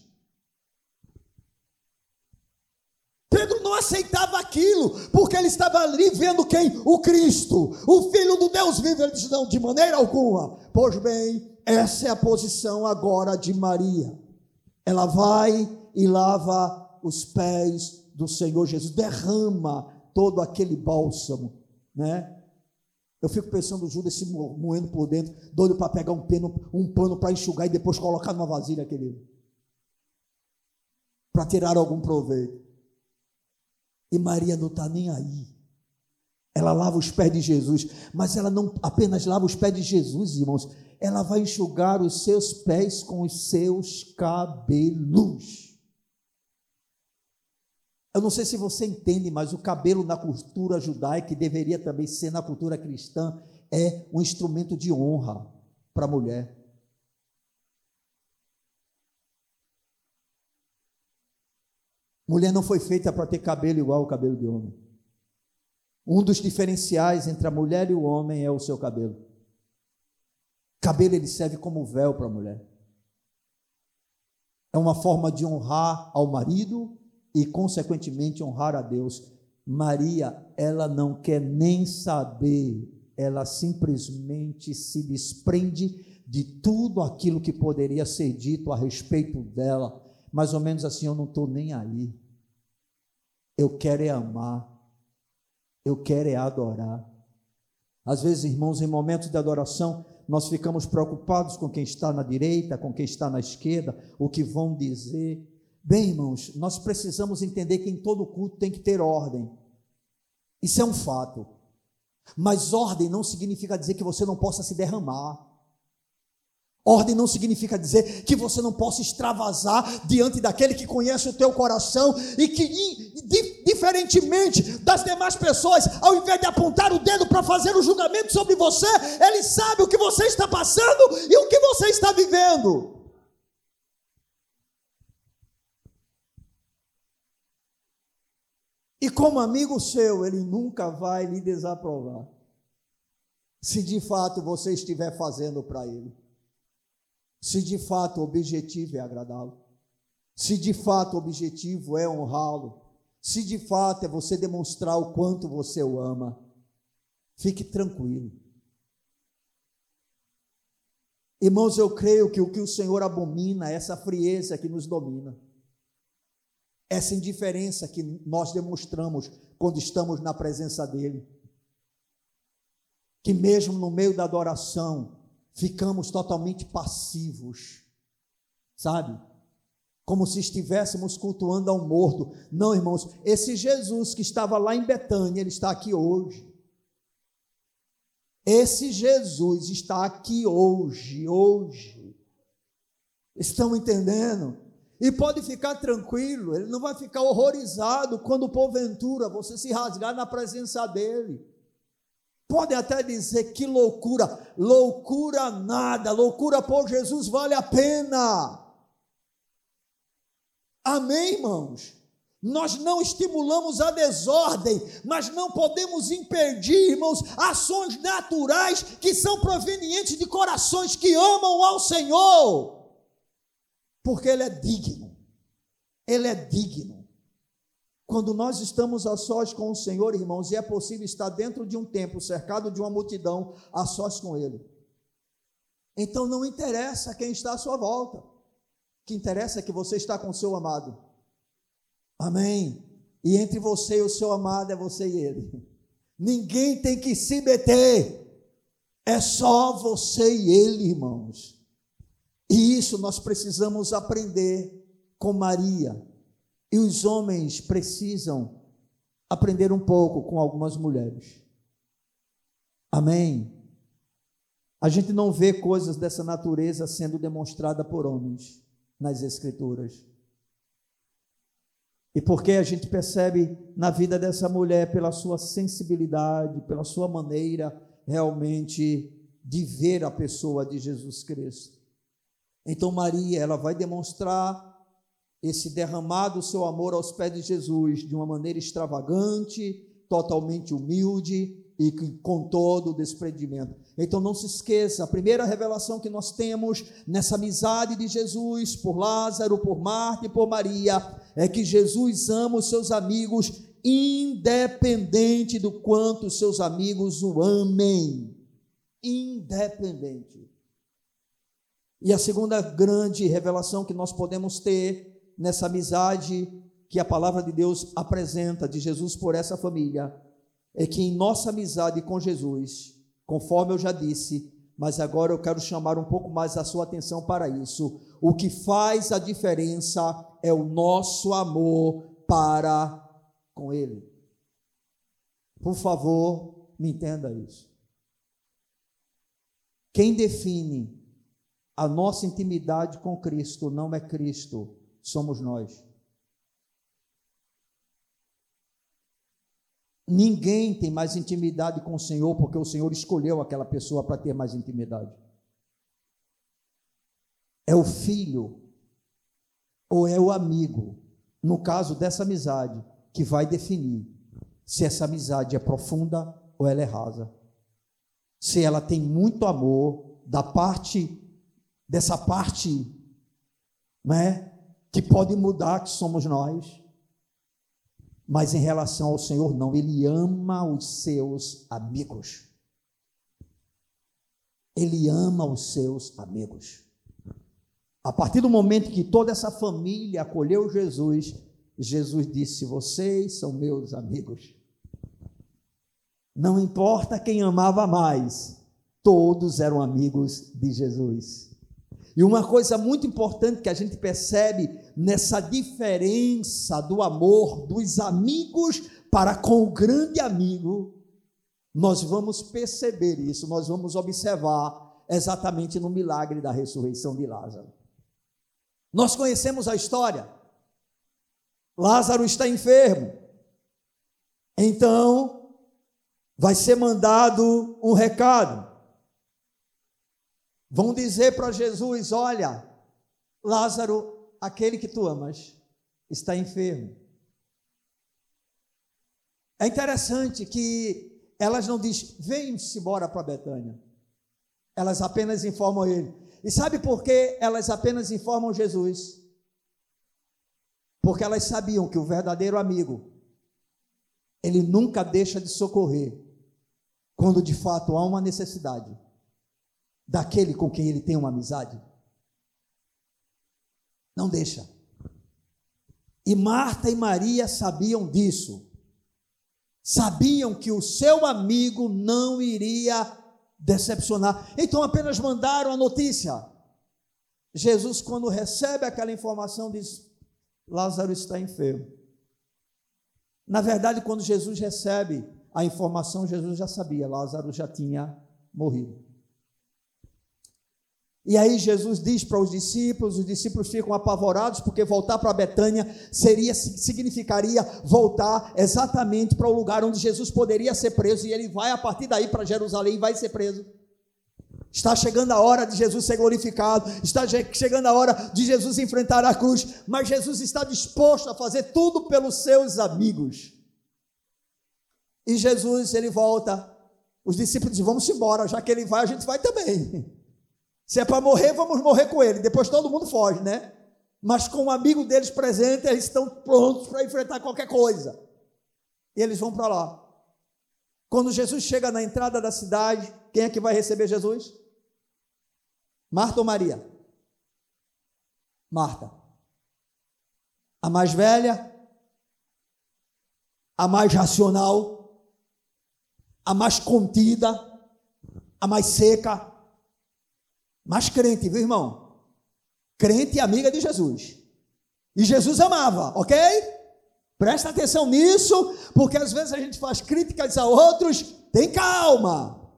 Pedro não aceitava aquilo, porque ele estava ali vendo quem? O Cristo, o Filho do Deus vivo. Ele disse: Não, de maneira alguma. Pois bem, essa é a posição agora de Maria. Ela vai e lava os pés do Senhor Jesus, derrama todo aquele bálsamo, né? Eu fico pensando Judas se moendo por dentro, doido para pegar um pano, um pano para enxugar e depois colocar numa vasilha aquele para tirar algum proveito. E Maria não está nem aí. Ela lava os pés de Jesus, mas ela não apenas lava os pés de Jesus, irmãos, ela vai enxugar os seus pés com os seus cabelos. Eu não sei se você entende, mas o cabelo na cultura judaica, que deveria também ser na cultura cristã, é um instrumento de honra para a mulher. Mulher não foi feita para ter cabelo igual ao cabelo de homem. Um dos diferenciais entre a mulher e o homem é o seu cabelo. Cabelo ele serve como véu para a mulher. É uma forma de honrar ao marido e, consequentemente, honrar a Deus. Maria, ela não quer nem saber, ela simplesmente se desprende de tudo aquilo que poderia ser dito a respeito dela. Mais ou menos assim, eu não estou nem aí. Eu quero é amar. Eu quero é adorar. Às vezes, irmãos, em momentos de adoração, nós ficamos preocupados com quem está na direita, com quem está na esquerda, o que vão dizer. Bem, irmãos, nós precisamos entender que em todo culto tem que ter ordem. Isso é um fato. Mas ordem não significa dizer que você não possa se derramar. Ordem não significa dizer que você não possa extravasar diante daquele que conhece o teu coração e que, diferentemente das demais pessoas, ao invés de apontar o dedo para fazer o julgamento sobre você, ele sabe o que você está passando e o que você está vivendo. E como amigo seu, ele nunca vai lhe desaprovar, se de fato você estiver fazendo para ele se de fato o objetivo é agradá-lo, se de fato o objetivo é honrá-lo, se de fato é você demonstrar o quanto você o ama, fique tranquilo. Irmãos, eu creio que o que o Senhor abomina é essa frieza que nos domina, essa indiferença que nós demonstramos quando estamos na presença dEle. Que mesmo no meio da adoração, ficamos totalmente passivos, sabe? Como se estivéssemos cultuando ao morto. Não, irmãos, esse Jesus que estava lá em Betânia, ele está aqui hoje. Esse Jesus está aqui hoje, hoje. Estão entendendo? E pode ficar tranquilo, ele não vai ficar horrorizado quando porventura você se rasgar na presença dele. Podem até dizer que loucura, loucura nada, loucura por Jesus vale a pena. Amém, irmãos? Nós não estimulamos a desordem, mas não podemos impedir, irmãos, ações naturais que são provenientes de corações que amam ao Senhor, porque Ele é digno, Ele é digno. Quando nós estamos a sós com o Senhor, irmãos, e é possível estar dentro de um templo, cercado de uma multidão, a sós com Ele. Então não interessa quem está à sua volta. O que interessa é que você está com o seu amado. Amém. E entre você e o seu amado é você e ele. Ninguém tem que se meter. É só você e ele, irmãos. E isso nós precisamos aprender com Maria. E os homens precisam aprender um pouco com algumas mulheres. Amém? A gente não vê coisas dessa natureza sendo demonstrada por homens nas Escrituras. E porque a gente percebe na vida dessa mulher, pela sua sensibilidade, pela sua maneira realmente de ver a pessoa de Jesus Cristo. Então, Maria, ela vai demonstrar esse derramado seu amor aos pés de Jesus de uma maneira extravagante, totalmente humilde e com todo o desprendimento. Então não se esqueça, a primeira revelação que nós temos nessa amizade de Jesus por Lázaro, por Marta e por Maria, é que Jesus ama os seus amigos independente do quanto os seus amigos o amem. Independente. E a segunda grande revelação que nós podemos ter nessa amizade que a palavra de Deus apresenta de Jesus por essa família, é que em nossa amizade com Jesus, conforme eu já disse, mas agora eu quero chamar um pouco mais a sua atenção para isso. O que faz a diferença é o nosso amor para com ele. Por favor, me entenda isso. Quem define a nossa intimidade com Cristo não é Cristo, somos nós. Ninguém tem mais intimidade com o Senhor porque o Senhor escolheu aquela pessoa para ter mais intimidade. É o filho ou é o amigo, no caso dessa amizade, que vai definir se essa amizade é profunda ou ela é rasa. Se ela tem muito amor da parte dessa parte, né, que pode mudar que somos nós. Mas em relação ao Senhor não, ele ama os seus amigos. Ele ama os seus amigos. A partir do momento que toda essa família acolheu Jesus, Jesus disse: Vocês são meus amigos. Não importa quem amava mais, todos eram amigos de Jesus. E uma coisa muito importante que a gente percebe nessa diferença do amor dos amigos para com o grande amigo, nós vamos perceber isso, nós vamos observar exatamente no milagre da ressurreição de Lázaro. Nós conhecemos a história. Lázaro está enfermo. Então, vai ser mandado um recado. Vão dizer para Jesus: Olha, Lázaro, aquele que tu amas, está enfermo. É interessante que elas não dizem, vem-se embora para Betânia. Elas apenas informam ele. E sabe por que elas apenas informam Jesus? Porque elas sabiam que o verdadeiro amigo, ele nunca deixa de socorrer quando de fato há uma necessidade daquele com quem ele tem uma amizade. Não deixa. E Marta e Maria sabiam disso. Sabiam que o seu amigo não iria decepcionar. Então apenas mandaram a notícia. Jesus, quando recebe aquela informação, diz: Lázaro está enfermo. Na verdade, quando Jesus recebe a informação, Jesus já sabia, Lázaro já tinha morrido. E aí Jesus diz para os discípulos, os discípulos ficam apavorados porque voltar para Betânia seria significaria voltar exatamente para o lugar onde Jesus poderia ser preso e ele vai a partir daí para Jerusalém e vai ser preso. Está chegando a hora de Jesus ser glorificado, está chegando a hora de Jesus enfrentar a cruz, mas Jesus está disposto a fazer tudo pelos seus amigos. E Jesus, ele volta, os discípulos dizem: Vamos embora, já que ele vai, a gente vai também. *laughs* Se é para morrer, vamos morrer com ele. Depois todo mundo foge, né? Mas com um amigo deles presente, eles estão prontos para enfrentar qualquer coisa. E eles vão para lá. Quando Jesus chega na entrada da cidade, quem é que vai receber Jesus? Marta ou Maria? Marta. A mais velha, a mais racional, a mais contida, a mais seca, mas crente, viu, irmão? Crente e amiga de Jesus. E Jesus amava, ok? Presta atenção nisso, porque às vezes a gente faz críticas a outros. Tem calma.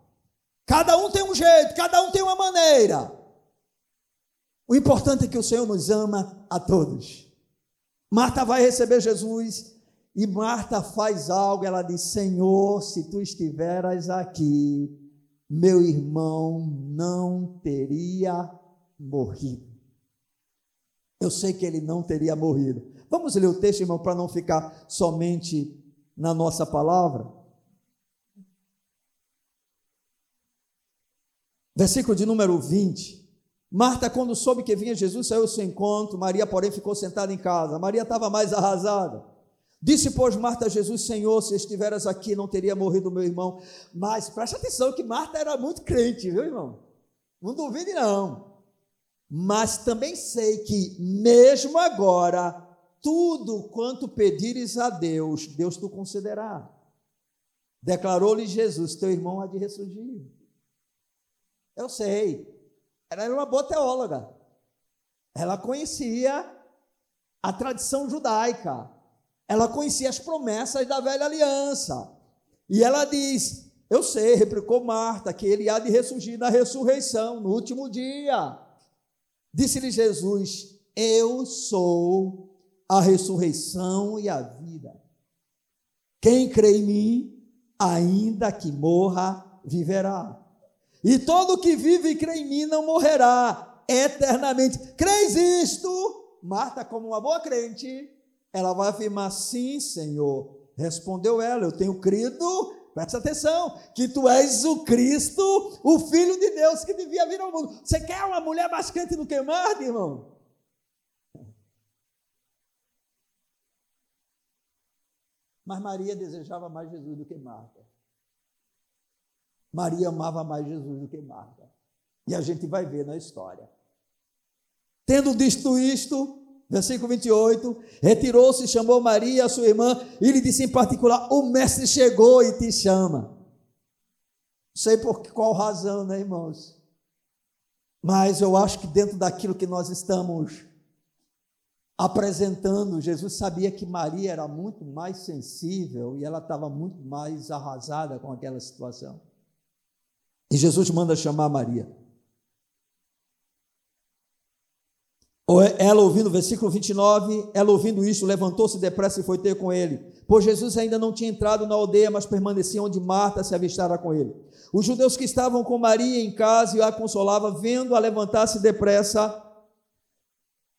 Cada um tem um jeito, cada um tem uma maneira. O importante é que o Senhor nos ama a todos. Marta vai receber Jesus e Marta faz algo. Ela diz: Senhor, se tu estiveras aqui, meu irmão não teria morrido. Eu sei que ele não teria morrido. Vamos ler o texto, irmão, para não ficar somente na nossa palavra. Versículo de número 20. Marta, quando soube que vinha Jesus, saiu ao seu encontro. Maria, porém, ficou sentada em casa. Maria estava mais arrasada. Disse, pois, Marta a Jesus: Senhor, se estiveras aqui, não teria morrido meu irmão. Mas preste atenção que Marta era muito crente, viu, irmão? Não duvide, não. Mas também sei que, mesmo agora, tudo quanto pedires a Deus, Deus te concederá. Declarou-lhe Jesus: Teu irmão há de ressurgir. Eu sei. Ela era uma boa teóloga. Ela conhecia a tradição judaica ela conhecia as promessas da velha aliança. E ela diz: Eu sei, replicou Marta, que ele há de ressurgir na ressurreição, no último dia. Disse-lhe Jesus: Eu sou a ressurreição e a vida. Quem crê em mim, ainda que morra, viverá. E todo que vive e crê em mim não morrerá eternamente. Crês isto? Marta, como uma boa crente, ela vai afirmar: Sim, Senhor. Respondeu ela: Eu tenho crido, presta atenção, que tu és o Cristo, o Filho de Deus que devia vir ao mundo. Você quer uma mulher mais crente do que Marta, irmão? Mas Maria desejava mais Jesus do que Marta. Maria amava mais Jesus do que Marta. E a gente vai ver na história. Tendo dito isto, versículo 28, retirou-se, chamou Maria, sua irmã, e lhe disse em particular: O mestre chegou e te chama. Não sei por qual razão, né, irmãos? Mas eu acho que dentro daquilo que nós estamos apresentando, Jesus sabia que Maria era muito mais sensível e ela estava muito mais arrasada com aquela situação. E Jesus manda chamar Maria. Ela ouvindo, versículo 29, ela ouvindo isso, levantou-se depressa e foi ter com ele. Pois Jesus ainda não tinha entrado na aldeia, mas permanecia onde Marta se avistara com ele. Os judeus que estavam com Maria em casa e a consolava, vendo-a levantar-se depressa,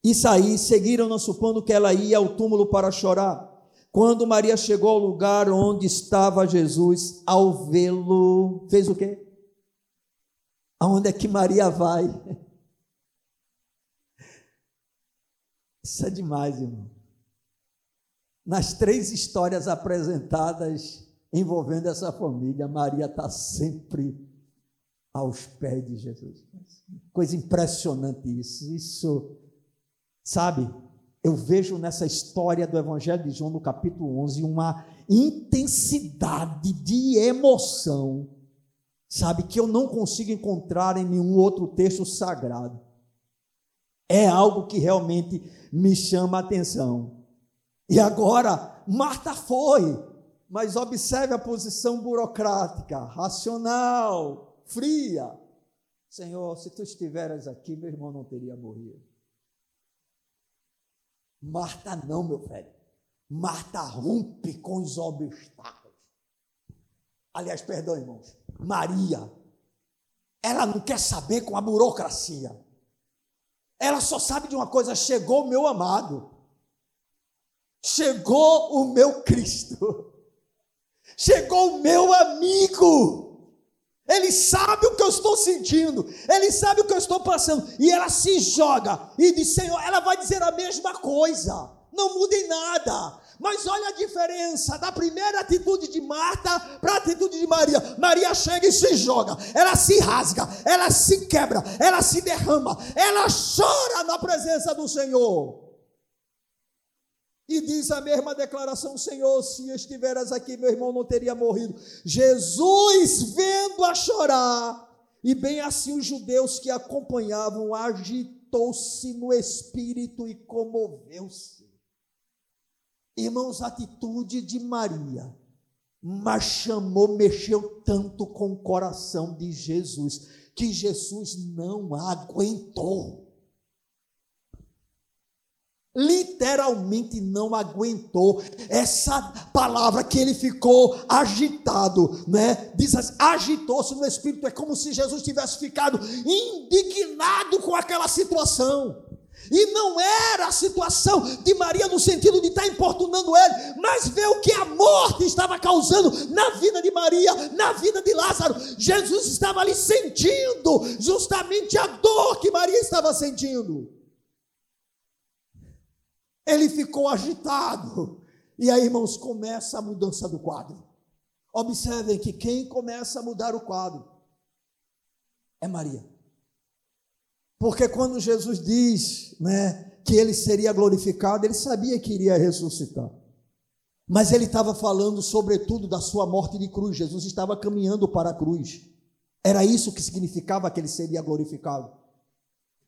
e sair, seguiram-na supondo que ela ia ao túmulo para chorar. Quando Maria chegou ao lugar onde estava Jesus, ao vê-lo, fez o quê? Aonde é que Maria vai? Isso é demais, irmão. Nas três histórias apresentadas envolvendo essa família, Maria está sempre aos pés de Jesus. Coisa impressionante isso. Isso Sabe, eu vejo nessa história do Evangelho de João, no capítulo 11, uma intensidade de emoção, sabe, que eu não consigo encontrar em nenhum outro texto sagrado. É algo que realmente me chama a atenção. E agora, Marta foi, mas observe a posição burocrática, racional, fria. Senhor, se tu estiveras aqui, meu irmão não teria morrido. Marta não, meu velho. Marta rompe com os obstáculos. Aliás, perdão, irmãos. Maria, ela não quer saber com a burocracia. Ela só sabe de uma coisa: chegou o meu amado. Chegou o meu Cristo. Chegou o meu amigo. Ele sabe o que eu estou sentindo, ele sabe o que eu estou passando, e ela se joga e diz: Senhor, ela vai dizer a mesma coisa, não muda em nada. Mas olha a diferença da primeira atitude de Marta para a atitude de Maria. Maria chega e se joga, ela se rasga, ela se quebra, ela se derrama, ela chora na presença do Senhor. E diz a mesma declaração: Senhor, se estiveras aqui, meu irmão não teria morrido. Jesus, vendo-a chorar, e bem assim os judeus que acompanhavam, agitou-se no espírito e comoveu-se. Irmãos, a atitude de Maria, mas chamou, mexeu tanto com o coração de Jesus, que Jesus não aguentou literalmente não aguentou essa palavra que ele ficou agitado, né? Diz assim, agitou-se no espírito, é como se Jesus tivesse ficado indignado com aquela situação. E não era a situação de Maria no sentido de estar importunando ele, mas ver o que a morte estava causando na vida de Maria, na vida de Lázaro. Jesus estava ali sentindo justamente a dor que Maria estava sentindo ele ficou agitado. E aí, irmãos, começa a mudança do quadro. Observem que quem começa a mudar o quadro é Maria. Porque quando Jesus diz, né, que ele seria glorificado, ele sabia que iria ressuscitar. Mas ele estava falando sobretudo da sua morte de cruz. Jesus estava caminhando para a cruz. Era isso que significava que ele seria glorificado.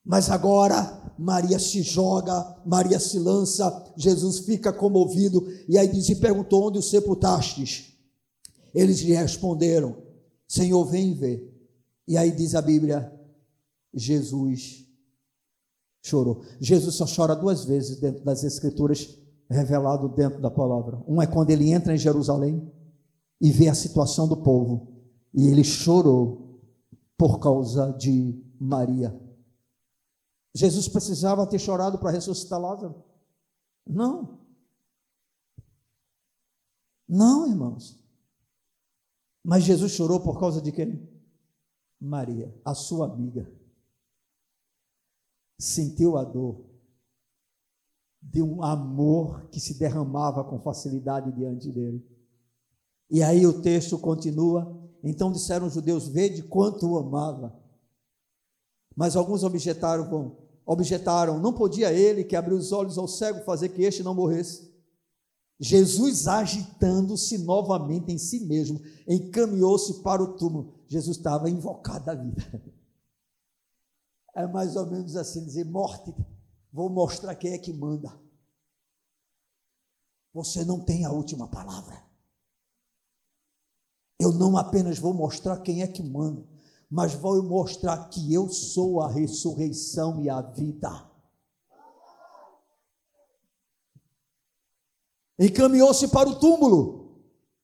Mas agora Maria se joga, Maria se lança, Jesus fica comovido e aí diz: e perguntou onde o sepultastes? Eles lhe responderam: Senhor, vem ver. E aí diz a Bíblia: Jesus chorou. Jesus só chora duas vezes dentro das Escrituras, revelado dentro da palavra. Um é quando ele entra em Jerusalém e vê a situação do povo, e ele chorou por causa de Maria. Jesus precisava ter chorado para ressuscitar Lázaro? Não. Não, irmãos. Mas Jesus chorou por causa de quem? Maria, a sua amiga. Sentiu a dor de um amor que se derramava com facilidade diante dele. E aí o texto continua. Então disseram os judeus: Vede quanto o amava. Mas alguns objetaram, objetaram: Não podia ele que abriu os olhos ao cego fazer que este não morresse. Jesus, agitando-se novamente em si mesmo, encaminhou-se para o túmulo. Jesus estava invocado a vida. É mais ou menos assim: dizer, morte, vou mostrar quem é que manda. Você não tem a última palavra. Eu não apenas vou mostrar quem é que manda, mas vou mostrar que eu sou a ressurreição e a vida. Encaminhou-se para o túmulo.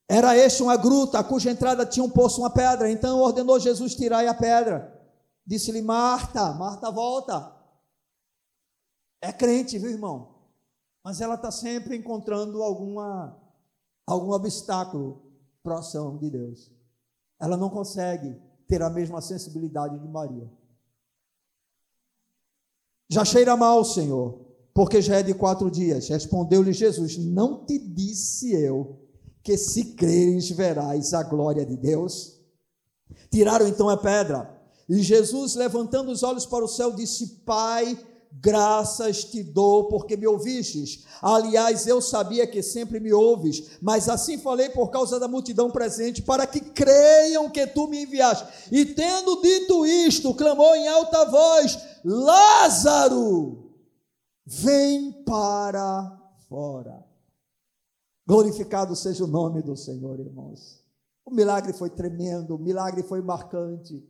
Era este uma gruta, cuja entrada tinha um poço, uma pedra. Então ordenou Jesus tirar a pedra. Disse-lhe, Marta, Marta, volta. É crente, viu, irmão? Mas ela está sempre encontrando alguma, algum obstáculo para a ação de Deus. Ela não consegue ter a mesma sensibilidade de Maria. Já cheira mal, Senhor, porque já é de quatro dias. Respondeu-lhe Jesus: Não te disse eu que se creres verás a glória de Deus? Tiraram então a pedra. E Jesus, levantando os olhos para o céu, disse: Pai, graças te dou porque me ouvistes. Aliás, eu sabia que sempre me ouves, mas assim falei por causa da multidão presente, para que creiam que tu me enviaste. E tendo dito isto, clamou em alta voz: Lázaro, vem para fora. Glorificado seja o nome do Senhor, irmãos. O milagre foi tremendo, o milagre foi marcante.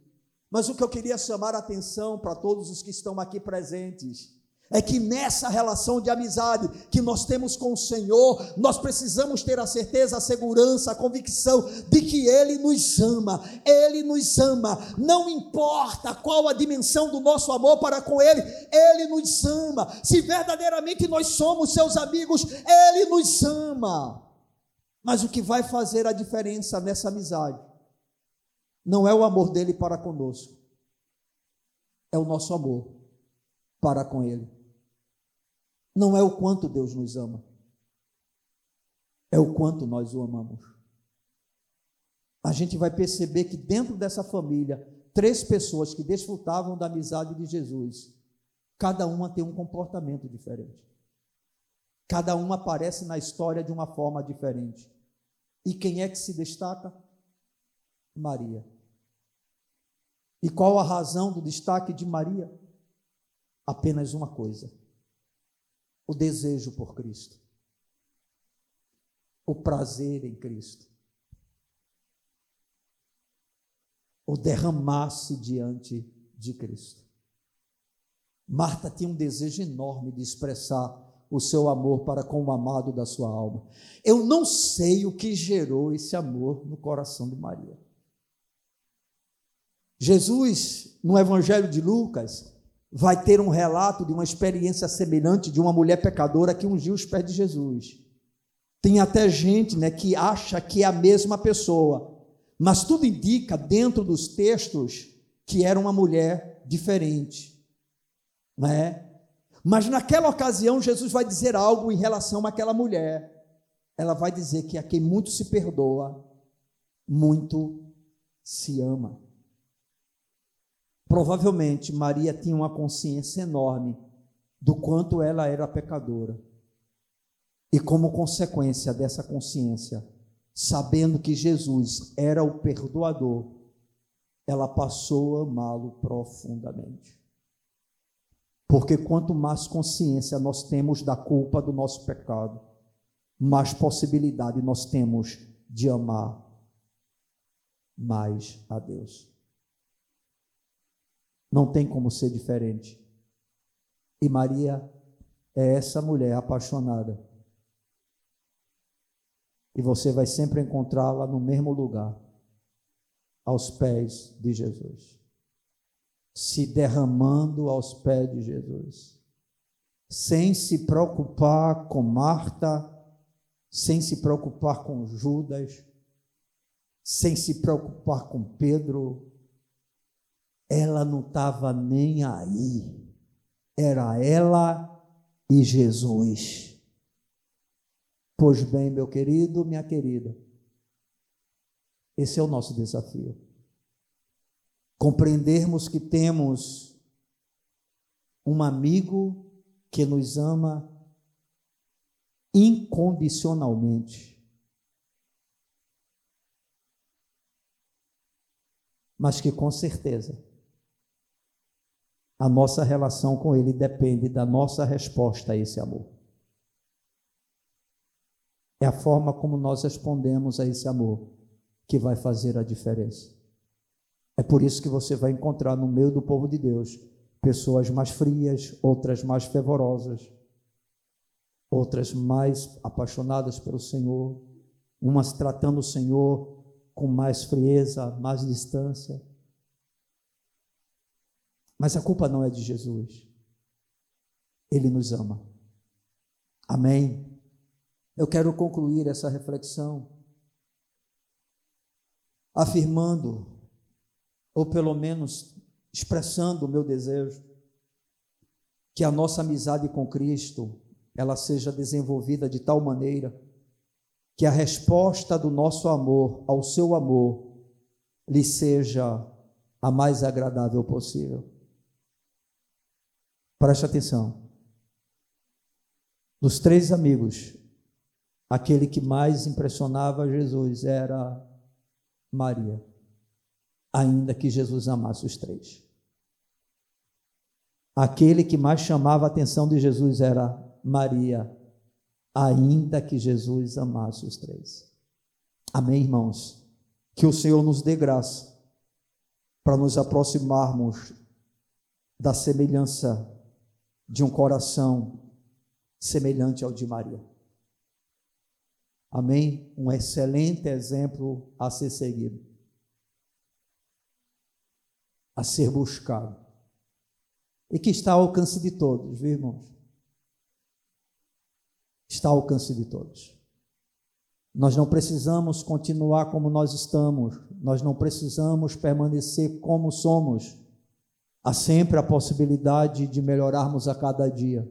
Mas o que eu queria chamar a atenção para todos os que estão aqui presentes é que nessa relação de amizade que nós temos com o Senhor, nós precisamos ter a certeza, a segurança, a convicção de que Ele nos ama, Ele nos ama, não importa qual a dimensão do nosso amor para com Ele, Ele nos ama, se verdadeiramente nós somos seus amigos, Ele nos ama. Mas o que vai fazer a diferença nessa amizade não é o amor dele para conosco, é o nosso amor para com ele. Não é o quanto Deus nos ama, é o quanto nós o amamos. A gente vai perceber que dentro dessa família, três pessoas que desfrutavam da amizade de Jesus, cada uma tem um comportamento diferente. Cada uma aparece na história de uma forma diferente. E quem é que se destaca? Maria. E qual a razão do destaque de Maria? Apenas uma coisa: o desejo por Cristo, o prazer em Cristo, o derramar-se diante de Cristo. Marta tinha um desejo enorme de expressar o seu amor para com o amado da sua alma. Eu não sei o que gerou esse amor no coração de Maria. Jesus, no Evangelho de Lucas, vai ter um relato de uma experiência semelhante de uma mulher pecadora que ungiu os pés de Jesus. Tem até gente né, que acha que é a mesma pessoa, mas tudo indica, dentro dos textos, que era uma mulher diferente. Não é? Mas naquela ocasião, Jesus vai dizer algo em relação àquela mulher. Ela vai dizer que a quem muito se perdoa, muito se ama. Provavelmente Maria tinha uma consciência enorme do quanto ela era pecadora. E como consequência dessa consciência, sabendo que Jesus era o perdoador, ela passou a amá-lo profundamente. Porque quanto mais consciência nós temos da culpa do nosso pecado, mais possibilidade nós temos de amar mais a Deus. Não tem como ser diferente. E Maria é essa mulher apaixonada. E você vai sempre encontrá-la no mesmo lugar, aos pés de Jesus. Se derramando aos pés de Jesus. Sem se preocupar com Marta, sem se preocupar com Judas, sem se preocupar com Pedro. Ela não estava nem aí. Era ela e Jesus. Pois bem, meu querido, minha querida, esse é o nosso desafio. Compreendermos que temos um amigo que nos ama incondicionalmente. Mas que com certeza a nossa relação com Ele depende da nossa resposta a esse amor. É a forma como nós respondemos a esse amor que vai fazer a diferença. É por isso que você vai encontrar no meio do povo de Deus pessoas mais frias, outras mais fervorosas, outras mais apaixonadas pelo Senhor, umas tratando o Senhor com mais frieza, mais distância mas a culpa não é de Jesus. Ele nos ama. Amém. Eu quero concluir essa reflexão afirmando, ou pelo menos expressando o meu desejo, que a nossa amizade com Cristo ela seja desenvolvida de tal maneira que a resposta do nosso amor ao seu amor lhe seja a mais agradável possível. Preste atenção. Dos três amigos, aquele que mais impressionava Jesus era Maria, ainda que Jesus amasse os três. Aquele que mais chamava a atenção de Jesus era Maria, ainda que Jesus amasse os três. Amém, irmãos? Que o Senhor nos dê graça para nos aproximarmos da semelhança de um coração semelhante ao de Maria. Amém? Um excelente exemplo a ser seguido, a ser buscado, e que está ao alcance de todos, viu, irmãos? Está ao alcance de todos. Nós não precisamos continuar como nós estamos, nós não precisamos permanecer como somos Há sempre a possibilidade de melhorarmos a cada dia,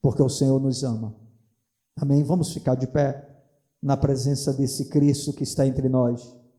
porque o Senhor nos ama. Amém? Vamos ficar de pé na presença desse Cristo que está entre nós.